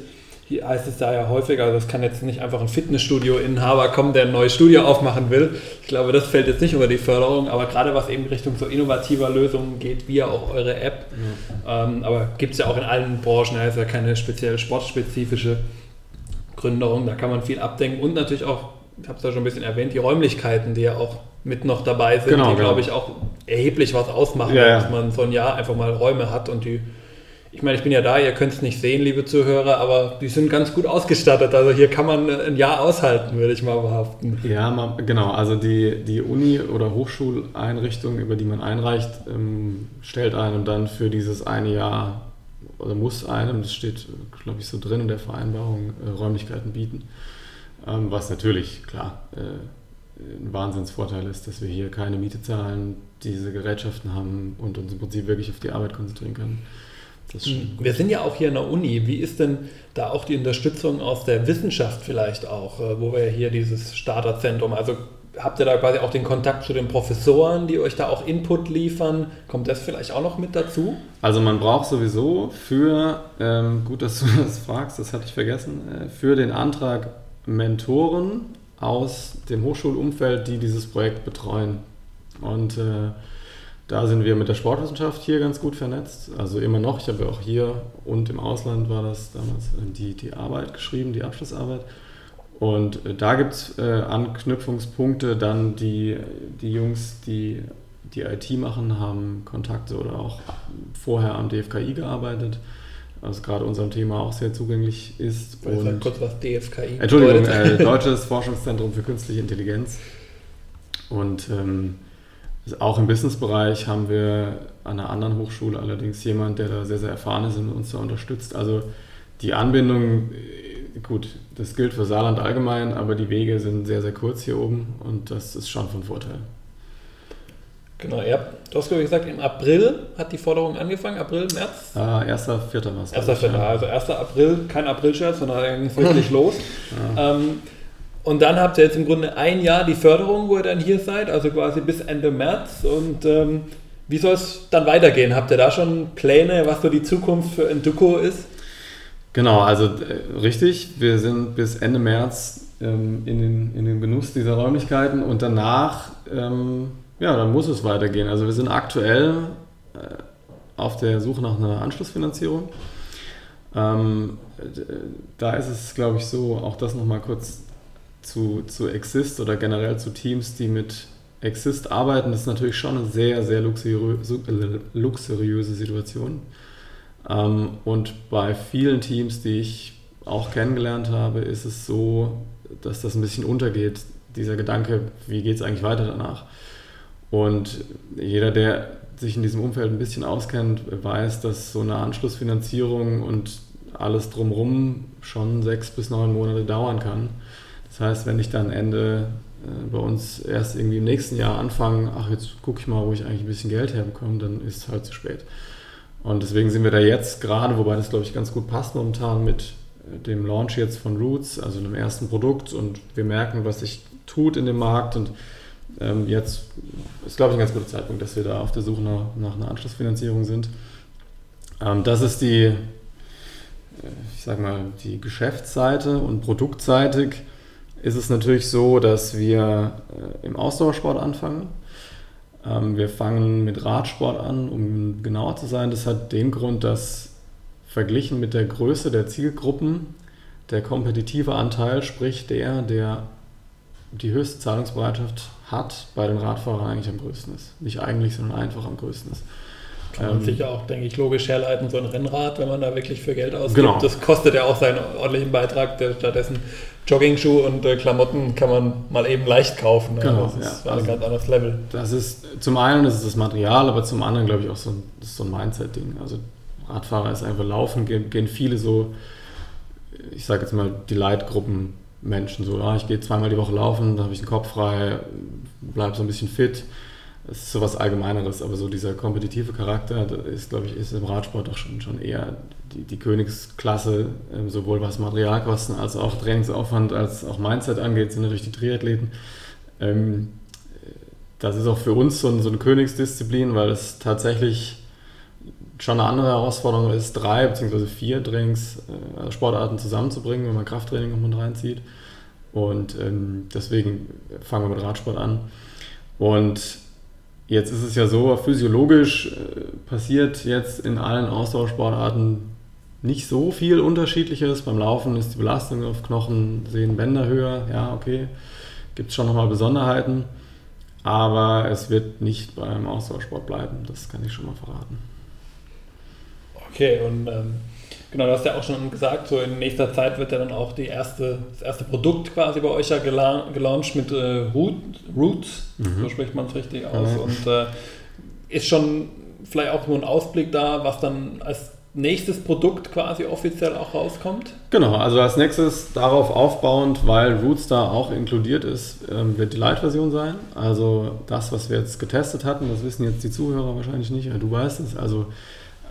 Hier heißt es da ja häufiger, also es kann jetzt nicht einfach ein Fitnessstudio-Inhaber kommen, der ein neues Studio aufmachen will. Ich glaube, das fällt jetzt nicht über die Förderung, aber gerade was eben Richtung so innovativer Lösungen geht, wie ja auch eure App. Ja. Ähm, aber gibt es ja auch in allen Branchen, da ist ja keine spezielle sportspezifische Gründerung, da kann man viel abdenken und natürlich auch, ich habe es ja schon ein bisschen erwähnt, die Räumlichkeiten, die ja auch mit noch dabei sind, genau, die, genau. glaube ich, auch erheblich was ausmachen, ja, dass man so ein Jahr einfach mal Räume hat und die ich meine, ich bin ja da, ihr könnt es nicht sehen, liebe Zuhörer, aber die sind ganz gut ausgestattet. Also hier kann man ein Jahr aushalten, würde ich mal behaupten. Ja, genau. Also die, die Uni- oder Hochschuleinrichtung, über die man einreicht, ähm, stellt einem dann für dieses eine Jahr oder muss einem, das steht, glaube ich, so drin in der Vereinbarung, äh, Räumlichkeiten bieten. Ähm, was natürlich, klar, äh, ein Wahnsinnsvorteil ist, dass wir hier keine Miete zahlen, diese Gerätschaften haben und uns im Prinzip wirklich auf die Arbeit konzentrieren können. Hm. Wir sind ja auch hier in der Uni. Wie ist denn da auch die Unterstützung aus der Wissenschaft vielleicht auch, äh, wo wir hier dieses Starterzentrum, also habt ihr da quasi auch den Kontakt zu den Professoren, die euch da auch Input liefern? Kommt das vielleicht auch noch mit dazu? Also man braucht sowieso für, ähm, gut, dass du das fragst, das hatte ich vergessen, äh, für den Antrag Mentoren aus dem Hochschulumfeld, die dieses Projekt betreuen. Und äh, da sind wir mit der Sportwissenschaft hier ganz gut vernetzt. Also immer noch. Ich habe ja auch hier und im Ausland war das damals äh, die, die Arbeit geschrieben, die Abschlussarbeit. Und äh, da gibt es äh, Anknüpfungspunkte. Dann die, die Jungs, die die IT machen, haben Kontakte oder auch vorher am DFKI gearbeitet. Also gerade unserem Thema auch sehr zugänglich ist. Ich und kurz was DFKI Entschuldigung, äh, Deutsches Forschungszentrum für Künstliche Intelligenz. Und ähm, auch im Businessbereich haben wir an einer anderen Hochschule allerdings jemand, der da sehr, sehr erfahren ist und uns da unterstützt. Also die Anbindung, äh, gut, das gilt für Saarland allgemein, aber die Wege sind sehr, sehr kurz hier oben und das ist schon von Vorteil. Genau, ja. Du hast, glaube ich, gesagt, im April hat die Forderung angefangen, April, März? Ah, 1.4. war es. 1.4., also 1. April, kein April-Scherz, sondern es wirklich los. Ja. Ähm, und dann habt ihr jetzt im Grunde ein Jahr die Förderung, wo ihr dann hier seid, also quasi bis Ende März. Und ähm, wie soll es dann weitergehen? Habt ihr da schon Pläne, was so die Zukunft für Enduko ist? Genau, also äh, richtig. Wir sind bis Ende März ähm, in, den, in den Genuss dieser Räumlichkeiten und danach, ähm, ja, dann muss es weitergehen. Also wir sind aktuell äh, auf der Suche nach einer Anschlussfinanzierung. Ähm, da ist es, glaube ich, so, auch das nochmal kurz zu, zu Exist oder generell zu Teams, die mit Exist arbeiten, das ist natürlich schon eine sehr, sehr luxuriö luxuriöse Situation. Ähm, und bei vielen Teams, die ich auch kennengelernt habe, ist es so, dass das ein bisschen untergeht, dieser Gedanke, wie geht es eigentlich weiter danach. Und jeder, der sich in diesem Umfeld ein bisschen auskennt, weiß, dass so eine Anschlussfinanzierung und alles drumherum schon sechs bis neun Monate dauern kann. Das heißt, wenn ich dann Ende äh, bei uns erst irgendwie im nächsten Jahr anfange, ach, jetzt gucke ich mal, wo ich eigentlich ein bisschen Geld herbekomme, dann ist es halt zu spät. Und deswegen sind wir da jetzt gerade, wobei das, glaube ich, ganz gut passt momentan mit äh, dem Launch jetzt von Roots, also einem ersten Produkt und wir merken, was sich tut in dem Markt und ähm, jetzt ist, glaube ich, ein ganz guter Zeitpunkt, dass wir da auf der Suche nach, nach einer Anschlussfinanzierung sind. Ähm, das ist die, äh, ich sage mal, die Geschäftsseite und produktseitig ist es natürlich so, dass wir äh, im Ausdauersport anfangen. Ähm, wir fangen mit Radsport an, um genauer zu sein. Das hat den Grund, dass verglichen mit der Größe der Zielgruppen der kompetitive Anteil, sprich der, der die höchste Zahlungsbereitschaft hat, bei den Radfahrern eigentlich am größten ist. Nicht eigentlich, sondern einfach am größten ist. Kann man ähm, sich ja auch, denke ich, logisch herleiten, so ein Rennrad, wenn man da wirklich für Geld ausgibt. Genau. Das kostet ja auch seinen ordentlichen Beitrag. Stattdessen Jogging-Schuh und äh, Klamotten kann man mal eben leicht kaufen. Ne? Genau, das ist ja. ein also, ganz anderes Level. Das ist zum einen ist es das Material, aber zum anderen glaube ich auch so ein, das ist so ein Mindset-Ding. Also Radfahrer ist einfach laufen, gehen, gehen viele so, ich sage jetzt mal, die Leitgruppen Menschen so, ah, ich gehe zweimal die Woche laufen, da habe ich den Kopf frei, bleibe so ein bisschen fit es ist sowas Allgemeineres, aber so dieser kompetitive Charakter ist, glaube ich, ist im Radsport doch schon, schon eher die, die Königsklasse, ähm, sowohl was Materialkosten als auch Trainingsaufwand als auch Mindset angeht, sind natürlich die Triathleten. Ähm, das ist auch für uns so, so eine Königsdisziplin, weil es tatsächlich schon eine andere Herausforderung ist, drei bzw. vier Trainingssportarten äh, zusammenzubringen, wenn man Krafttraining noch mit reinzieht. Und ähm, deswegen fangen wir mit Radsport an. Und jetzt ist es ja so, physiologisch äh, passiert jetzt in allen Ausdauersportarten nicht so viel Unterschiedliches. Beim Laufen ist die Belastung auf Knochen, Sehnen, Bänder höher. Ja, okay, gibt es schon nochmal Besonderheiten. Aber es wird nicht beim Ausdauersport bleiben, das kann ich schon mal verraten. Okay, und ähm, genau, du hast ja auch schon gesagt, so in nächster Zeit wird ja dann auch die erste, das erste Produkt quasi bei euch ja gelauncht mit äh, Root, Roots, mhm. so spricht man es richtig aus. Mhm. Und äh, ist schon vielleicht auch nur ein Ausblick da, was dann als nächstes Produkt quasi offiziell auch rauskommt? Genau, also als nächstes darauf aufbauend, weil Roots da auch inkludiert ist, ähm, wird die Light-Version sein. Also das, was wir jetzt getestet hatten, das wissen jetzt die Zuhörer wahrscheinlich nicht, du weißt es. Also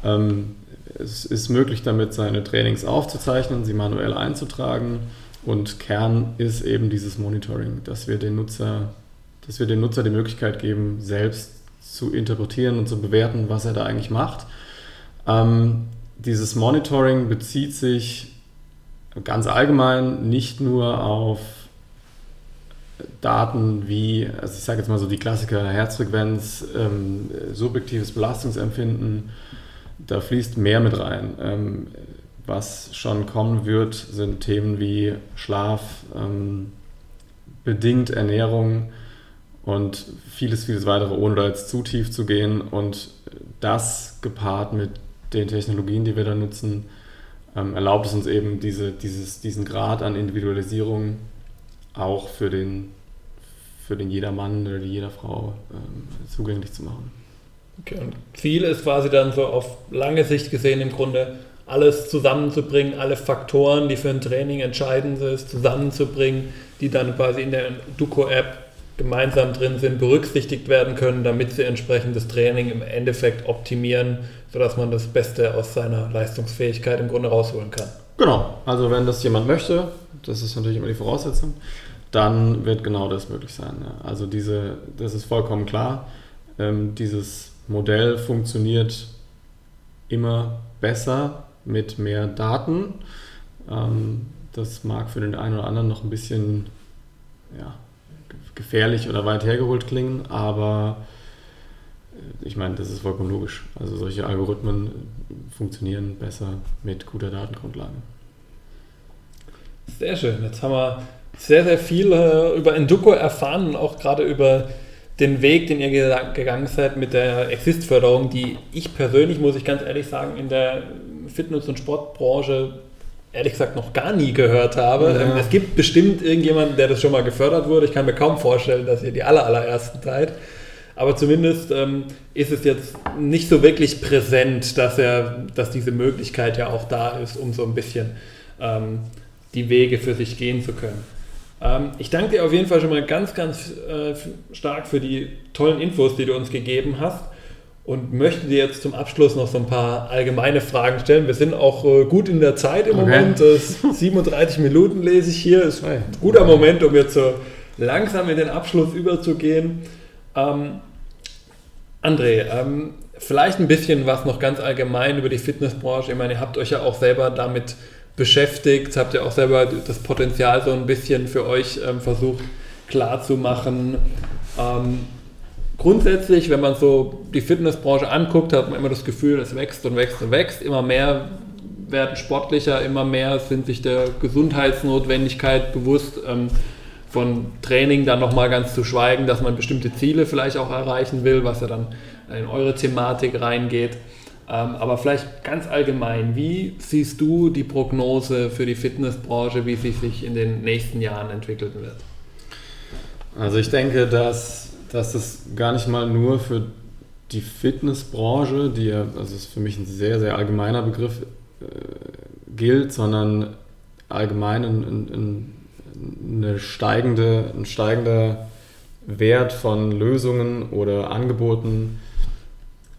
ähm, es ist möglich, damit seine Trainings aufzuzeichnen, sie manuell einzutragen und Kern ist eben dieses Monitoring, dass wir den Nutzer, dass wir dem Nutzer die Möglichkeit geben, selbst zu interpretieren und zu bewerten, was er da eigentlich macht. Ähm, dieses Monitoring bezieht sich ganz allgemein nicht nur auf Daten wie, also ich sage jetzt mal so die Klassiker Herzfrequenz, ähm, subjektives Belastungsempfinden, da fließt mehr mit rein. Ähm, was schon kommen wird, sind Themen wie Schlaf, ähm, bedingt Ernährung und vieles, vieles weitere, ohne da jetzt zu tief zu gehen. Und das gepaart mit den Technologien, die wir da nutzen, ähm, erlaubt es uns eben, diese, dieses, diesen Grad an Individualisierung auch für den, für den Jedermann oder die Jederfrau ähm, zugänglich zu machen. Okay, und Ziel ist quasi dann so auf lange Sicht gesehen im Grunde alles zusammenzubringen, alle Faktoren, die für ein Training entscheidend sind, zusammenzubringen, die dann quasi in der Duco-App gemeinsam drin sind, berücksichtigt werden können, damit sie entsprechend das Training im Endeffekt optimieren, sodass man das Beste aus seiner Leistungsfähigkeit im Grunde rausholen kann. Genau, also wenn das jemand möchte, das ist natürlich immer die Voraussetzung, dann wird genau das möglich sein. Ja. Also diese, das ist vollkommen klar. Ähm, dieses Modell funktioniert immer besser mit mehr Daten. Ähm, das mag für den einen oder anderen noch ein bisschen ja, gefährlich oder weit hergeholt klingen, aber äh, ich meine, das ist vollkommen logisch. Also solche Algorithmen funktionieren besser mit guter Datengrundlage. Sehr schön. Jetzt haben wir sehr, sehr viel äh, über Enduko erfahren und auch gerade über den Weg, den ihr gegangen seid mit der Exist-Förderung, die ich persönlich, muss ich ganz ehrlich sagen, in der Fitness- und Sportbranche ehrlich gesagt noch gar nie gehört habe. Ja. Ähm, es gibt bestimmt irgendjemanden, der das schon mal gefördert wurde. Ich kann mir kaum vorstellen, dass ihr die aller, allerersten seid. Aber zumindest ähm, ist es jetzt nicht so wirklich präsent, dass, er, dass diese Möglichkeit ja auch da ist, um so ein bisschen ähm, die Wege für sich gehen zu können. Ähm, ich danke dir auf jeden Fall schon mal ganz, ganz äh, stark für die tollen Infos, die du uns gegeben hast und möchte dir jetzt zum Abschluss noch so ein paar allgemeine Fragen stellen. Wir sind auch äh, gut in der Zeit im okay. Moment. Äh, 37 Minuten lese ich hier. Ist ein guter Moment, um jetzt so langsam in den Abschluss überzugehen. Ähm, André, ähm, vielleicht ein bisschen was noch ganz allgemein über die Fitnessbranche. Ich meine, ihr habt euch ja auch selber damit beschäftigt, habt ihr auch selber das Potenzial so ein bisschen für euch ähm, versucht klarzumachen. Ähm, grundsätzlich, wenn man so die Fitnessbranche anguckt, hat man immer das Gefühl, es wächst und wächst und wächst. Immer mehr werden sportlicher, immer mehr sind sich der Gesundheitsnotwendigkeit bewusst. Ähm, von Training dann nochmal ganz zu schweigen, dass man bestimmte Ziele vielleicht auch erreichen will, was ja dann in eure Thematik reingeht. Ähm, aber vielleicht ganz allgemein, wie siehst du die Prognose für die Fitnessbranche, wie sie sich in den nächsten Jahren entwickeln wird? Also ich denke, dass dass das gar nicht mal nur für die Fitnessbranche, die ja, also ist für mich ein sehr, sehr allgemeiner Begriff, äh, gilt, sondern allgemein ein, ein, eine steigende, ein steigender Wert von Lösungen oder Angeboten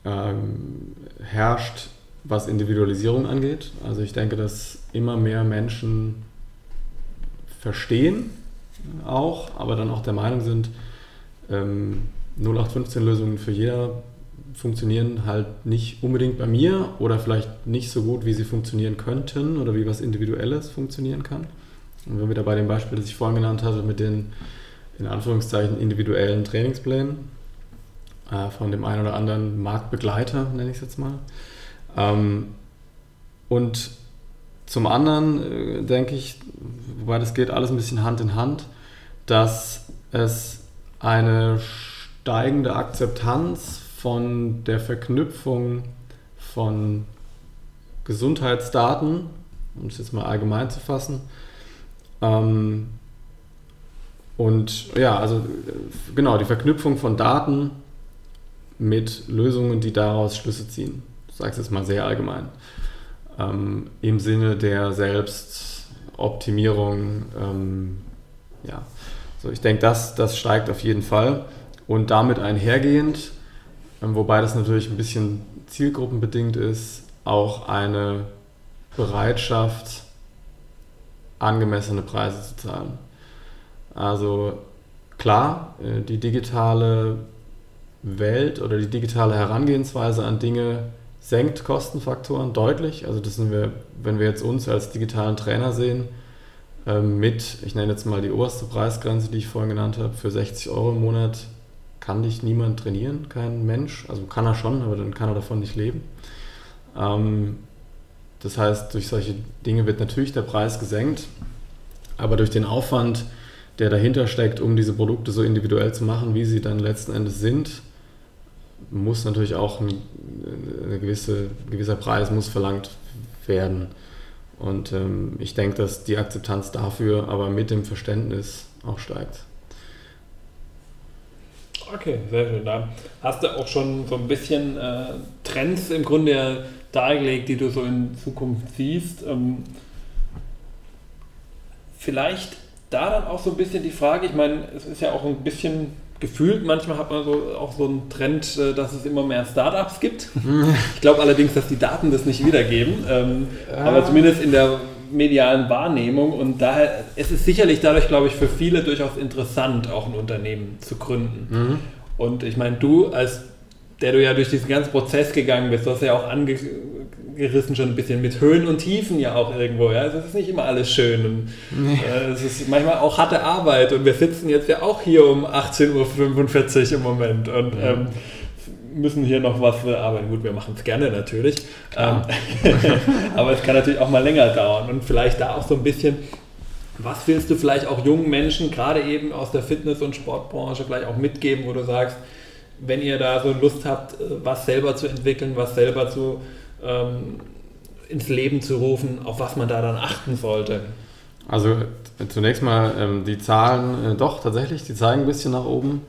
ähm, herrscht, was Individualisierung angeht. Also ich denke, dass immer mehr Menschen verstehen auch, aber dann auch der Meinung sind, ähm, 0815-Lösungen für jeder funktionieren halt nicht unbedingt bei mir oder vielleicht nicht so gut, wie sie funktionieren könnten oder wie was Individuelles funktionieren kann. Und wenn wir da bei dem Beispiel, das ich vorhin genannt hatte, mit den in Anführungszeichen individuellen Trainingsplänen äh, von dem einen oder anderen Marktbegleiter, nenne ich es jetzt mal. Ähm, und zum anderen äh, denke ich, wobei das geht alles ein bisschen Hand in Hand, dass es eine steigende Akzeptanz von der Verknüpfung von Gesundheitsdaten, um es jetzt mal allgemein zu fassen, ähm, und ja, also genau, die Verknüpfung von Daten mit Lösungen, die daraus Schlüsse ziehen. Ich sage es jetzt mal sehr allgemein. Ähm, Im Sinne der Selbstoptimierung. Ähm, ja, so ich denke, das, das steigt auf jeden Fall. Und damit einhergehend, ähm, wobei das natürlich ein bisschen zielgruppenbedingt ist, auch eine Bereitschaft, angemessene Preise zu zahlen. Also klar, äh, die digitale Welt oder die digitale Herangehensweise an Dinge senkt Kostenfaktoren deutlich. Also das sind wir, wenn wir jetzt uns als digitalen Trainer sehen, ähm, mit, ich nenne jetzt mal die oberste Preisgrenze, die ich vorhin genannt habe, für 60 Euro im Monat kann dich niemand trainieren, kein Mensch. Also kann er schon, aber dann kann er davon nicht leben. Ähm, das heißt, durch solche Dinge wird natürlich der Preis gesenkt, aber durch den Aufwand, der dahinter steckt, um diese Produkte so individuell zu machen, wie sie dann letzten Endes sind, muss natürlich auch ein, eine gewisse, gewisser Preis muss verlangt werden. Und ähm, ich denke, dass die Akzeptanz dafür aber mit dem Verständnis auch steigt. Okay, sehr schön. Da hast du auch schon so ein bisschen äh, Trends im Grunde dargelegt, die du so in Zukunft siehst. Ähm, vielleicht da dann auch so ein bisschen die Frage, ich meine, es ist ja auch ein bisschen gefühlt, manchmal hat man so auch so einen Trend, äh, dass es immer mehr Startups gibt. Ich glaube allerdings, dass die Daten das nicht wiedergeben, ähm, ja. aber zumindest in der medialen Wahrnehmung und daher es ist sicherlich dadurch, glaube ich, für viele durchaus interessant, auch ein Unternehmen zu gründen. Mhm. Und ich meine, du als der du ja durch diesen ganzen Prozess gegangen bist, du hast ja auch ange gerissen schon ein bisschen mit Höhen und Tiefen ja auch irgendwo. Ja? Also es ist nicht immer alles schön. Und, nee. äh, es ist manchmal auch harte Arbeit. Und wir sitzen jetzt ja auch hier um 18.45 Uhr im Moment und ja. ähm, müssen hier noch was arbeiten. Gut, wir machen es gerne natürlich. Ähm, aber es kann natürlich auch mal länger dauern. Und vielleicht da auch so ein bisschen. Was willst du vielleicht auch jungen Menschen, gerade eben aus der Fitness- und Sportbranche, vielleicht auch mitgeben, wo du sagst, wenn ihr da so Lust habt, äh, was selber zu entwickeln, was selber zu ähm, ins Leben zu rufen, auf was man da dann achten sollte? Also zunächst mal ähm, die Zahlen, äh, doch tatsächlich, die zeigen ein bisschen nach oben.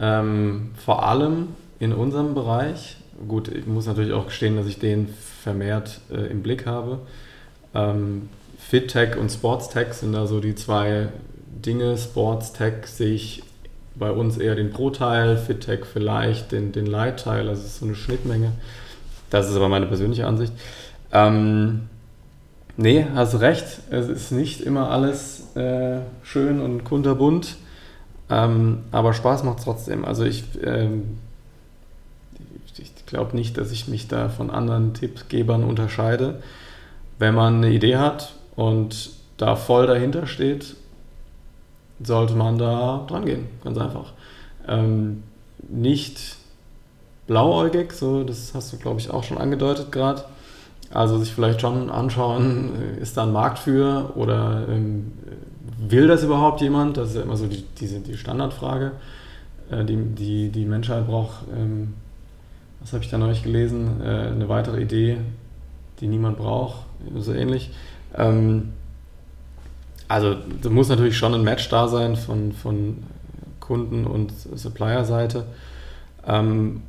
Ähm, vor allem in unserem Bereich. Gut, ich muss natürlich auch gestehen, dass ich den vermehrt äh, im Blick habe. Ähm, FitTech und Sportstech sind da so die zwei Dinge. Sportstech sehe ich bei uns eher den Pro-Teil, FitTech vielleicht den, den Light-Teil, also so eine Schnittmenge. Das ist aber meine persönliche Ansicht. Ähm, nee, hast recht. Es ist nicht immer alles äh, schön und kunterbunt. Ähm, aber Spaß macht es trotzdem. Also ich, ähm, ich glaube nicht, dass ich mich da von anderen Tippgebern unterscheide. Wenn man eine Idee hat und da voll dahinter steht, sollte man da dran gehen. Ganz einfach. Ähm, nicht blauäugig, so das hast du, glaube ich, auch schon angedeutet gerade. Also sich vielleicht schon anschauen, äh, ist da ein Markt für oder ähm, will das überhaupt jemand? Das ist ja immer so die, diese, die Standardfrage. Äh, die, die, die Menschheit braucht, ähm, was habe ich da neulich gelesen, äh, eine weitere Idee, die niemand braucht, so ähnlich. Ähm, also da muss natürlich schon ein Match da sein von, von Kunden- und Supplier-Seite. Ähm,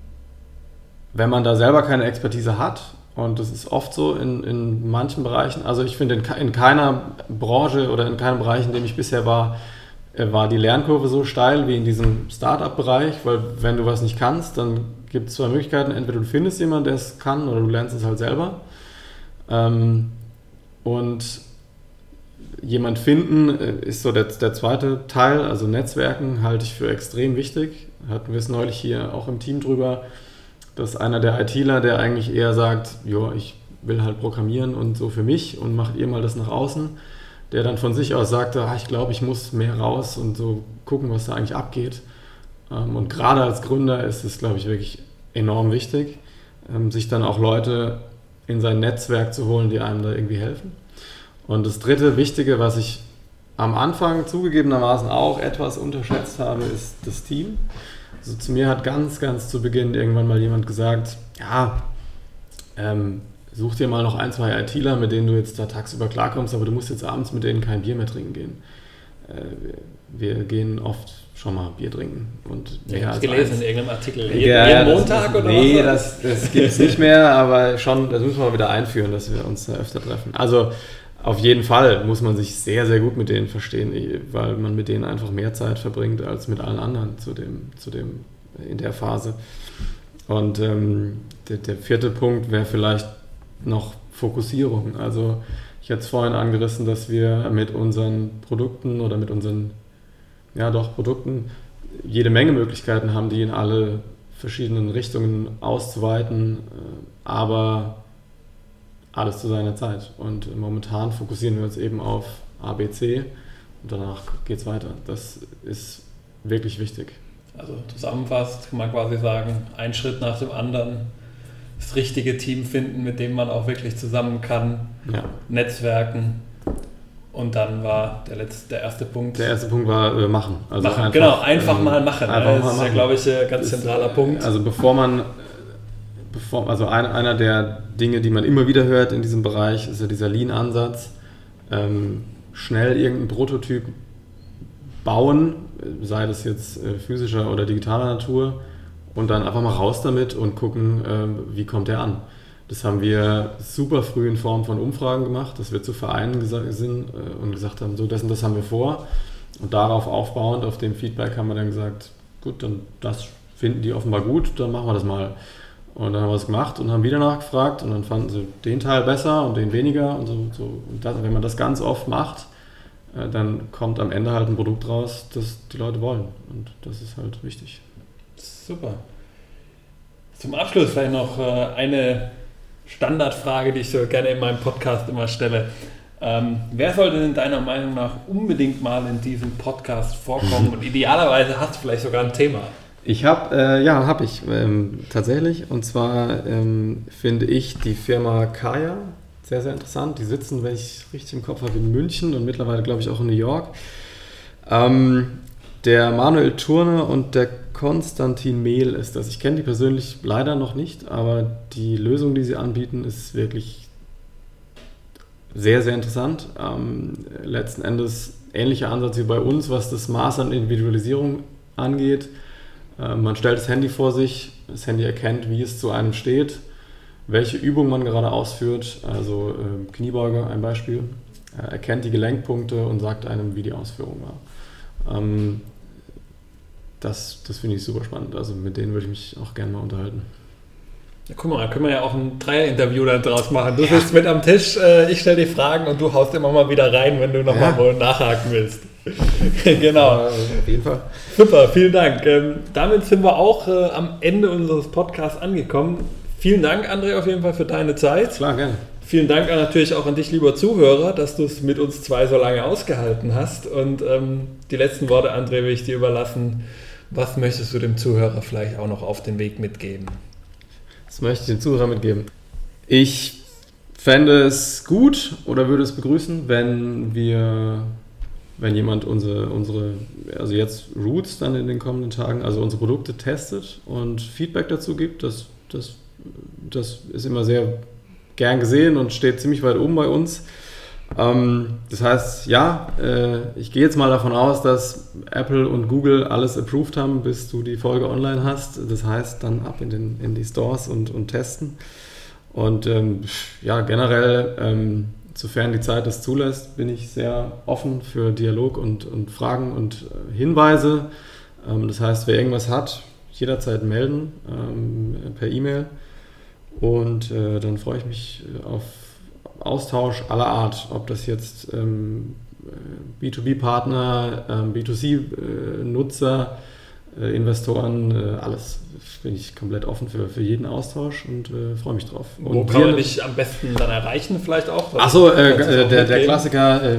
wenn man da selber keine Expertise hat, und das ist oft so in, in manchen Bereichen, also ich finde in, in keiner Branche oder in keinem Bereich, in dem ich bisher war, äh, war die Lernkurve so steil wie in diesem Startup-Bereich, weil wenn du was nicht kannst, dann gibt es zwei Möglichkeiten. Entweder du findest jemanden, der es kann, oder du lernst es halt selber. Ähm, und jemand finden äh, ist so der, der zweite Teil, also Netzwerken halte ich für extrem wichtig. Hatten wir es neulich hier auch im Team drüber dass einer der ITler, der eigentlich eher sagt, jo, ich will halt programmieren und so für mich und macht ihr mal das nach außen, der dann von sich aus sagte, ah, ich glaube, ich muss mehr raus und so gucken, was da eigentlich abgeht. Ähm, und gerade als Gründer ist es, glaube ich, wirklich enorm wichtig, ähm, sich dann auch Leute in sein Netzwerk zu holen, die einem da irgendwie helfen. Und das dritte Wichtige, was ich am Anfang zugegebenermaßen auch etwas unterschätzt habe, ist das Team. Also zu mir hat ganz, ganz zu Beginn irgendwann mal jemand gesagt, ja, ähm, such dir mal noch ein, zwei ITler, mit denen du jetzt da tagsüber klarkommst, aber du musst jetzt abends mit denen kein Bier mehr trinken gehen. Äh, wir gehen oft schon mal Bier trinken. Und ich habe es gelesen eins. in irgendeinem Artikel. Jeden, ja, jeden Montag ist, oder nee, was? Nee, das, das gibt es nicht mehr, aber schon, das müssen wir mal wieder einführen, dass wir uns öfter treffen. Also auf jeden Fall muss man sich sehr, sehr gut mit denen verstehen, weil man mit denen einfach mehr Zeit verbringt als mit allen anderen zu dem, zu dem, in der Phase. Und ähm, der, der vierte Punkt wäre vielleicht noch Fokussierung. Also ich hatte es vorhin angerissen, dass wir mit unseren Produkten oder mit unseren ja doch Produkten jede Menge Möglichkeiten haben, die in alle verschiedenen Richtungen auszuweiten, äh, aber alles zu seiner Zeit. Und momentan fokussieren wir uns eben auf ABC und danach geht es weiter. Das ist wirklich wichtig. Also zusammenfassend kann man quasi sagen, ein Schritt nach dem anderen, das richtige Team finden, mit dem man auch wirklich zusammen kann, ja. Netzwerken und dann war der, letzte, der erste Punkt. Der erste Punkt war äh, machen. Also machen. Einfach, genau, einfach ähm, mal machen. Einfach das mal ist machen. ja, glaube ich, ein ganz zentraler ist, Punkt. Also bevor man, bevor, also ein, einer der Dinge, die man immer wieder hört in diesem Bereich, ist ja dieser Lean-Ansatz. Ähm, schnell irgendeinen Prototyp bauen, sei das jetzt äh, physischer oder digitaler Natur, und dann einfach mal raus damit und gucken, äh, wie kommt der an. Das haben wir super früh in Form von Umfragen gemacht, dass wir zu Vereinen sind äh, und gesagt haben, so das und das haben wir vor. Und darauf aufbauend, auf dem Feedback haben wir dann gesagt, gut, dann das finden die offenbar gut, dann machen wir das mal. Und dann haben wir es gemacht und haben wieder nachgefragt und dann fanden sie den Teil besser und den weniger und so. so. Und das, wenn man das ganz oft macht, äh, dann kommt am Ende halt ein Produkt raus, das die Leute wollen. Und das ist halt wichtig. Super. Zum Abschluss vielleicht noch äh, eine Standardfrage, die ich so gerne in meinem Podcast immer stelle. Ähm, wer sollte denn deiner Meinung nach unbedingt mal in diesem Podcast vorkommen? Und idealerweise hast du vielleicht sogar ein Thema. Ich habe, äh, ja, habe ich ähm, tatsächlich. Und zwar ähm, finde ich die Firma Kaya sehr, sehr interessant. Die sitzen, wenn ich richtig im Kopf habe, in München und mittlerweile, glaube ich, auch in New York. Ähm, der Manuel Turner und der Konstantin Mehl ist das. Ich kenne die persönlich leider noch nicht, aber die Lösung, die sie anbieten, ist wirklich sehr, sehr interessant. Ähm, letzten Endes ähnlicher Ansatz wie bei uns, was das Maß an Individualisierung angeht. Äh, man stellt das Handy vor sich, das Handy erkennt, wie es zu einem steht, welche Übung man gerade ausführt, also äh, Kniebeuge ein Beispiel, er erkennt die Gelenkpunkte und sagt einem, wie die Ausführung war. Ähm, das, das finde ich super spannend. Also mit denen würde ich mich auch gerne mal unterhalten. Ja, guck mal, da können wir ja auch ein Dreier-Interview dann draus machen. Du ja. sitzt mit am Tisch, äh, ich stelle die Fragen und du haust immer mal wieder rein, wenn du nochmal ja. Mal nachhaken willst. genau. Auf jeden Fall. Super, vielen Dank. Ähm, damit sind wir auch äh, am Ende unseres Podcasts angekommen. Vielen Dank, André, auf jeden Fall für deine Zeit. Klar, gerne. Vielen Dank natürlich auch an dich, lieber Zuhörer, dass du es mit uns zwei so lange ausgehalten hast. Und ähm, die letzten Worte, André, will ich dir überlassen. Was möchtest du dem Zuhörer vielleicht auch noch auf den Weg mitgeben? Was möchte ich dem Zuhörer mitgeben? Ich fände es gut oder würde es begrüßen, wenn wir, wenn jemand unsere, unsere, also jetzt Roots dann in den kommenden Tagen, also unsere Produkte testet und Feedback dazu gibt. Das, das, das ist immer sehr gern gesehen und steht ziemlich weit oben bei uns. Ähm, das heißt, ja, äh, ich gehe jetzt mal davon aus, dass Apple und Google alles approved haben, bis du die Folge online hast. Das heißt, dann ab in, den, in die Stores und, und testen. Und ähm, ja, generell, ähm, sofern die Zeit es zulässt, bin ich sehr offen für Dialog und, und Fragen und äh, Hinweise. Ähm, das heißt, wer irgendwas hat, jederzeit melden ähm, per E-Mail. Und äh, dann freue ich mich auf Austausch aller Art, ob das jetzt ähm, B2B-Partner, ähm, B2C-Nutzer äh, Investoren, äh, alles bin ich komplett offen für, für jeden Austausch und äh, freue mich drauf. Wo und kann man dich am besten dann erreichen vielleicht auch? Achso, äh, der, der Klassiker äh,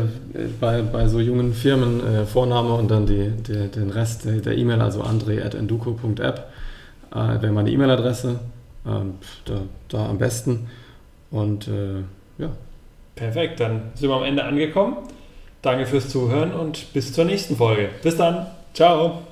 bei, bei so jungen Firmen, äh, Vorname und dann die, die, den Rest der E-Mail, also andre.enduko.app, äh, wäre meine E-Mail-Adresse, ähm, da, da, am besten und ja. Perfekt, dann sind wir am Ende angekommen. Danke fürs Zuhören und bis zur nächsten Folge. Bis dann. Ciao.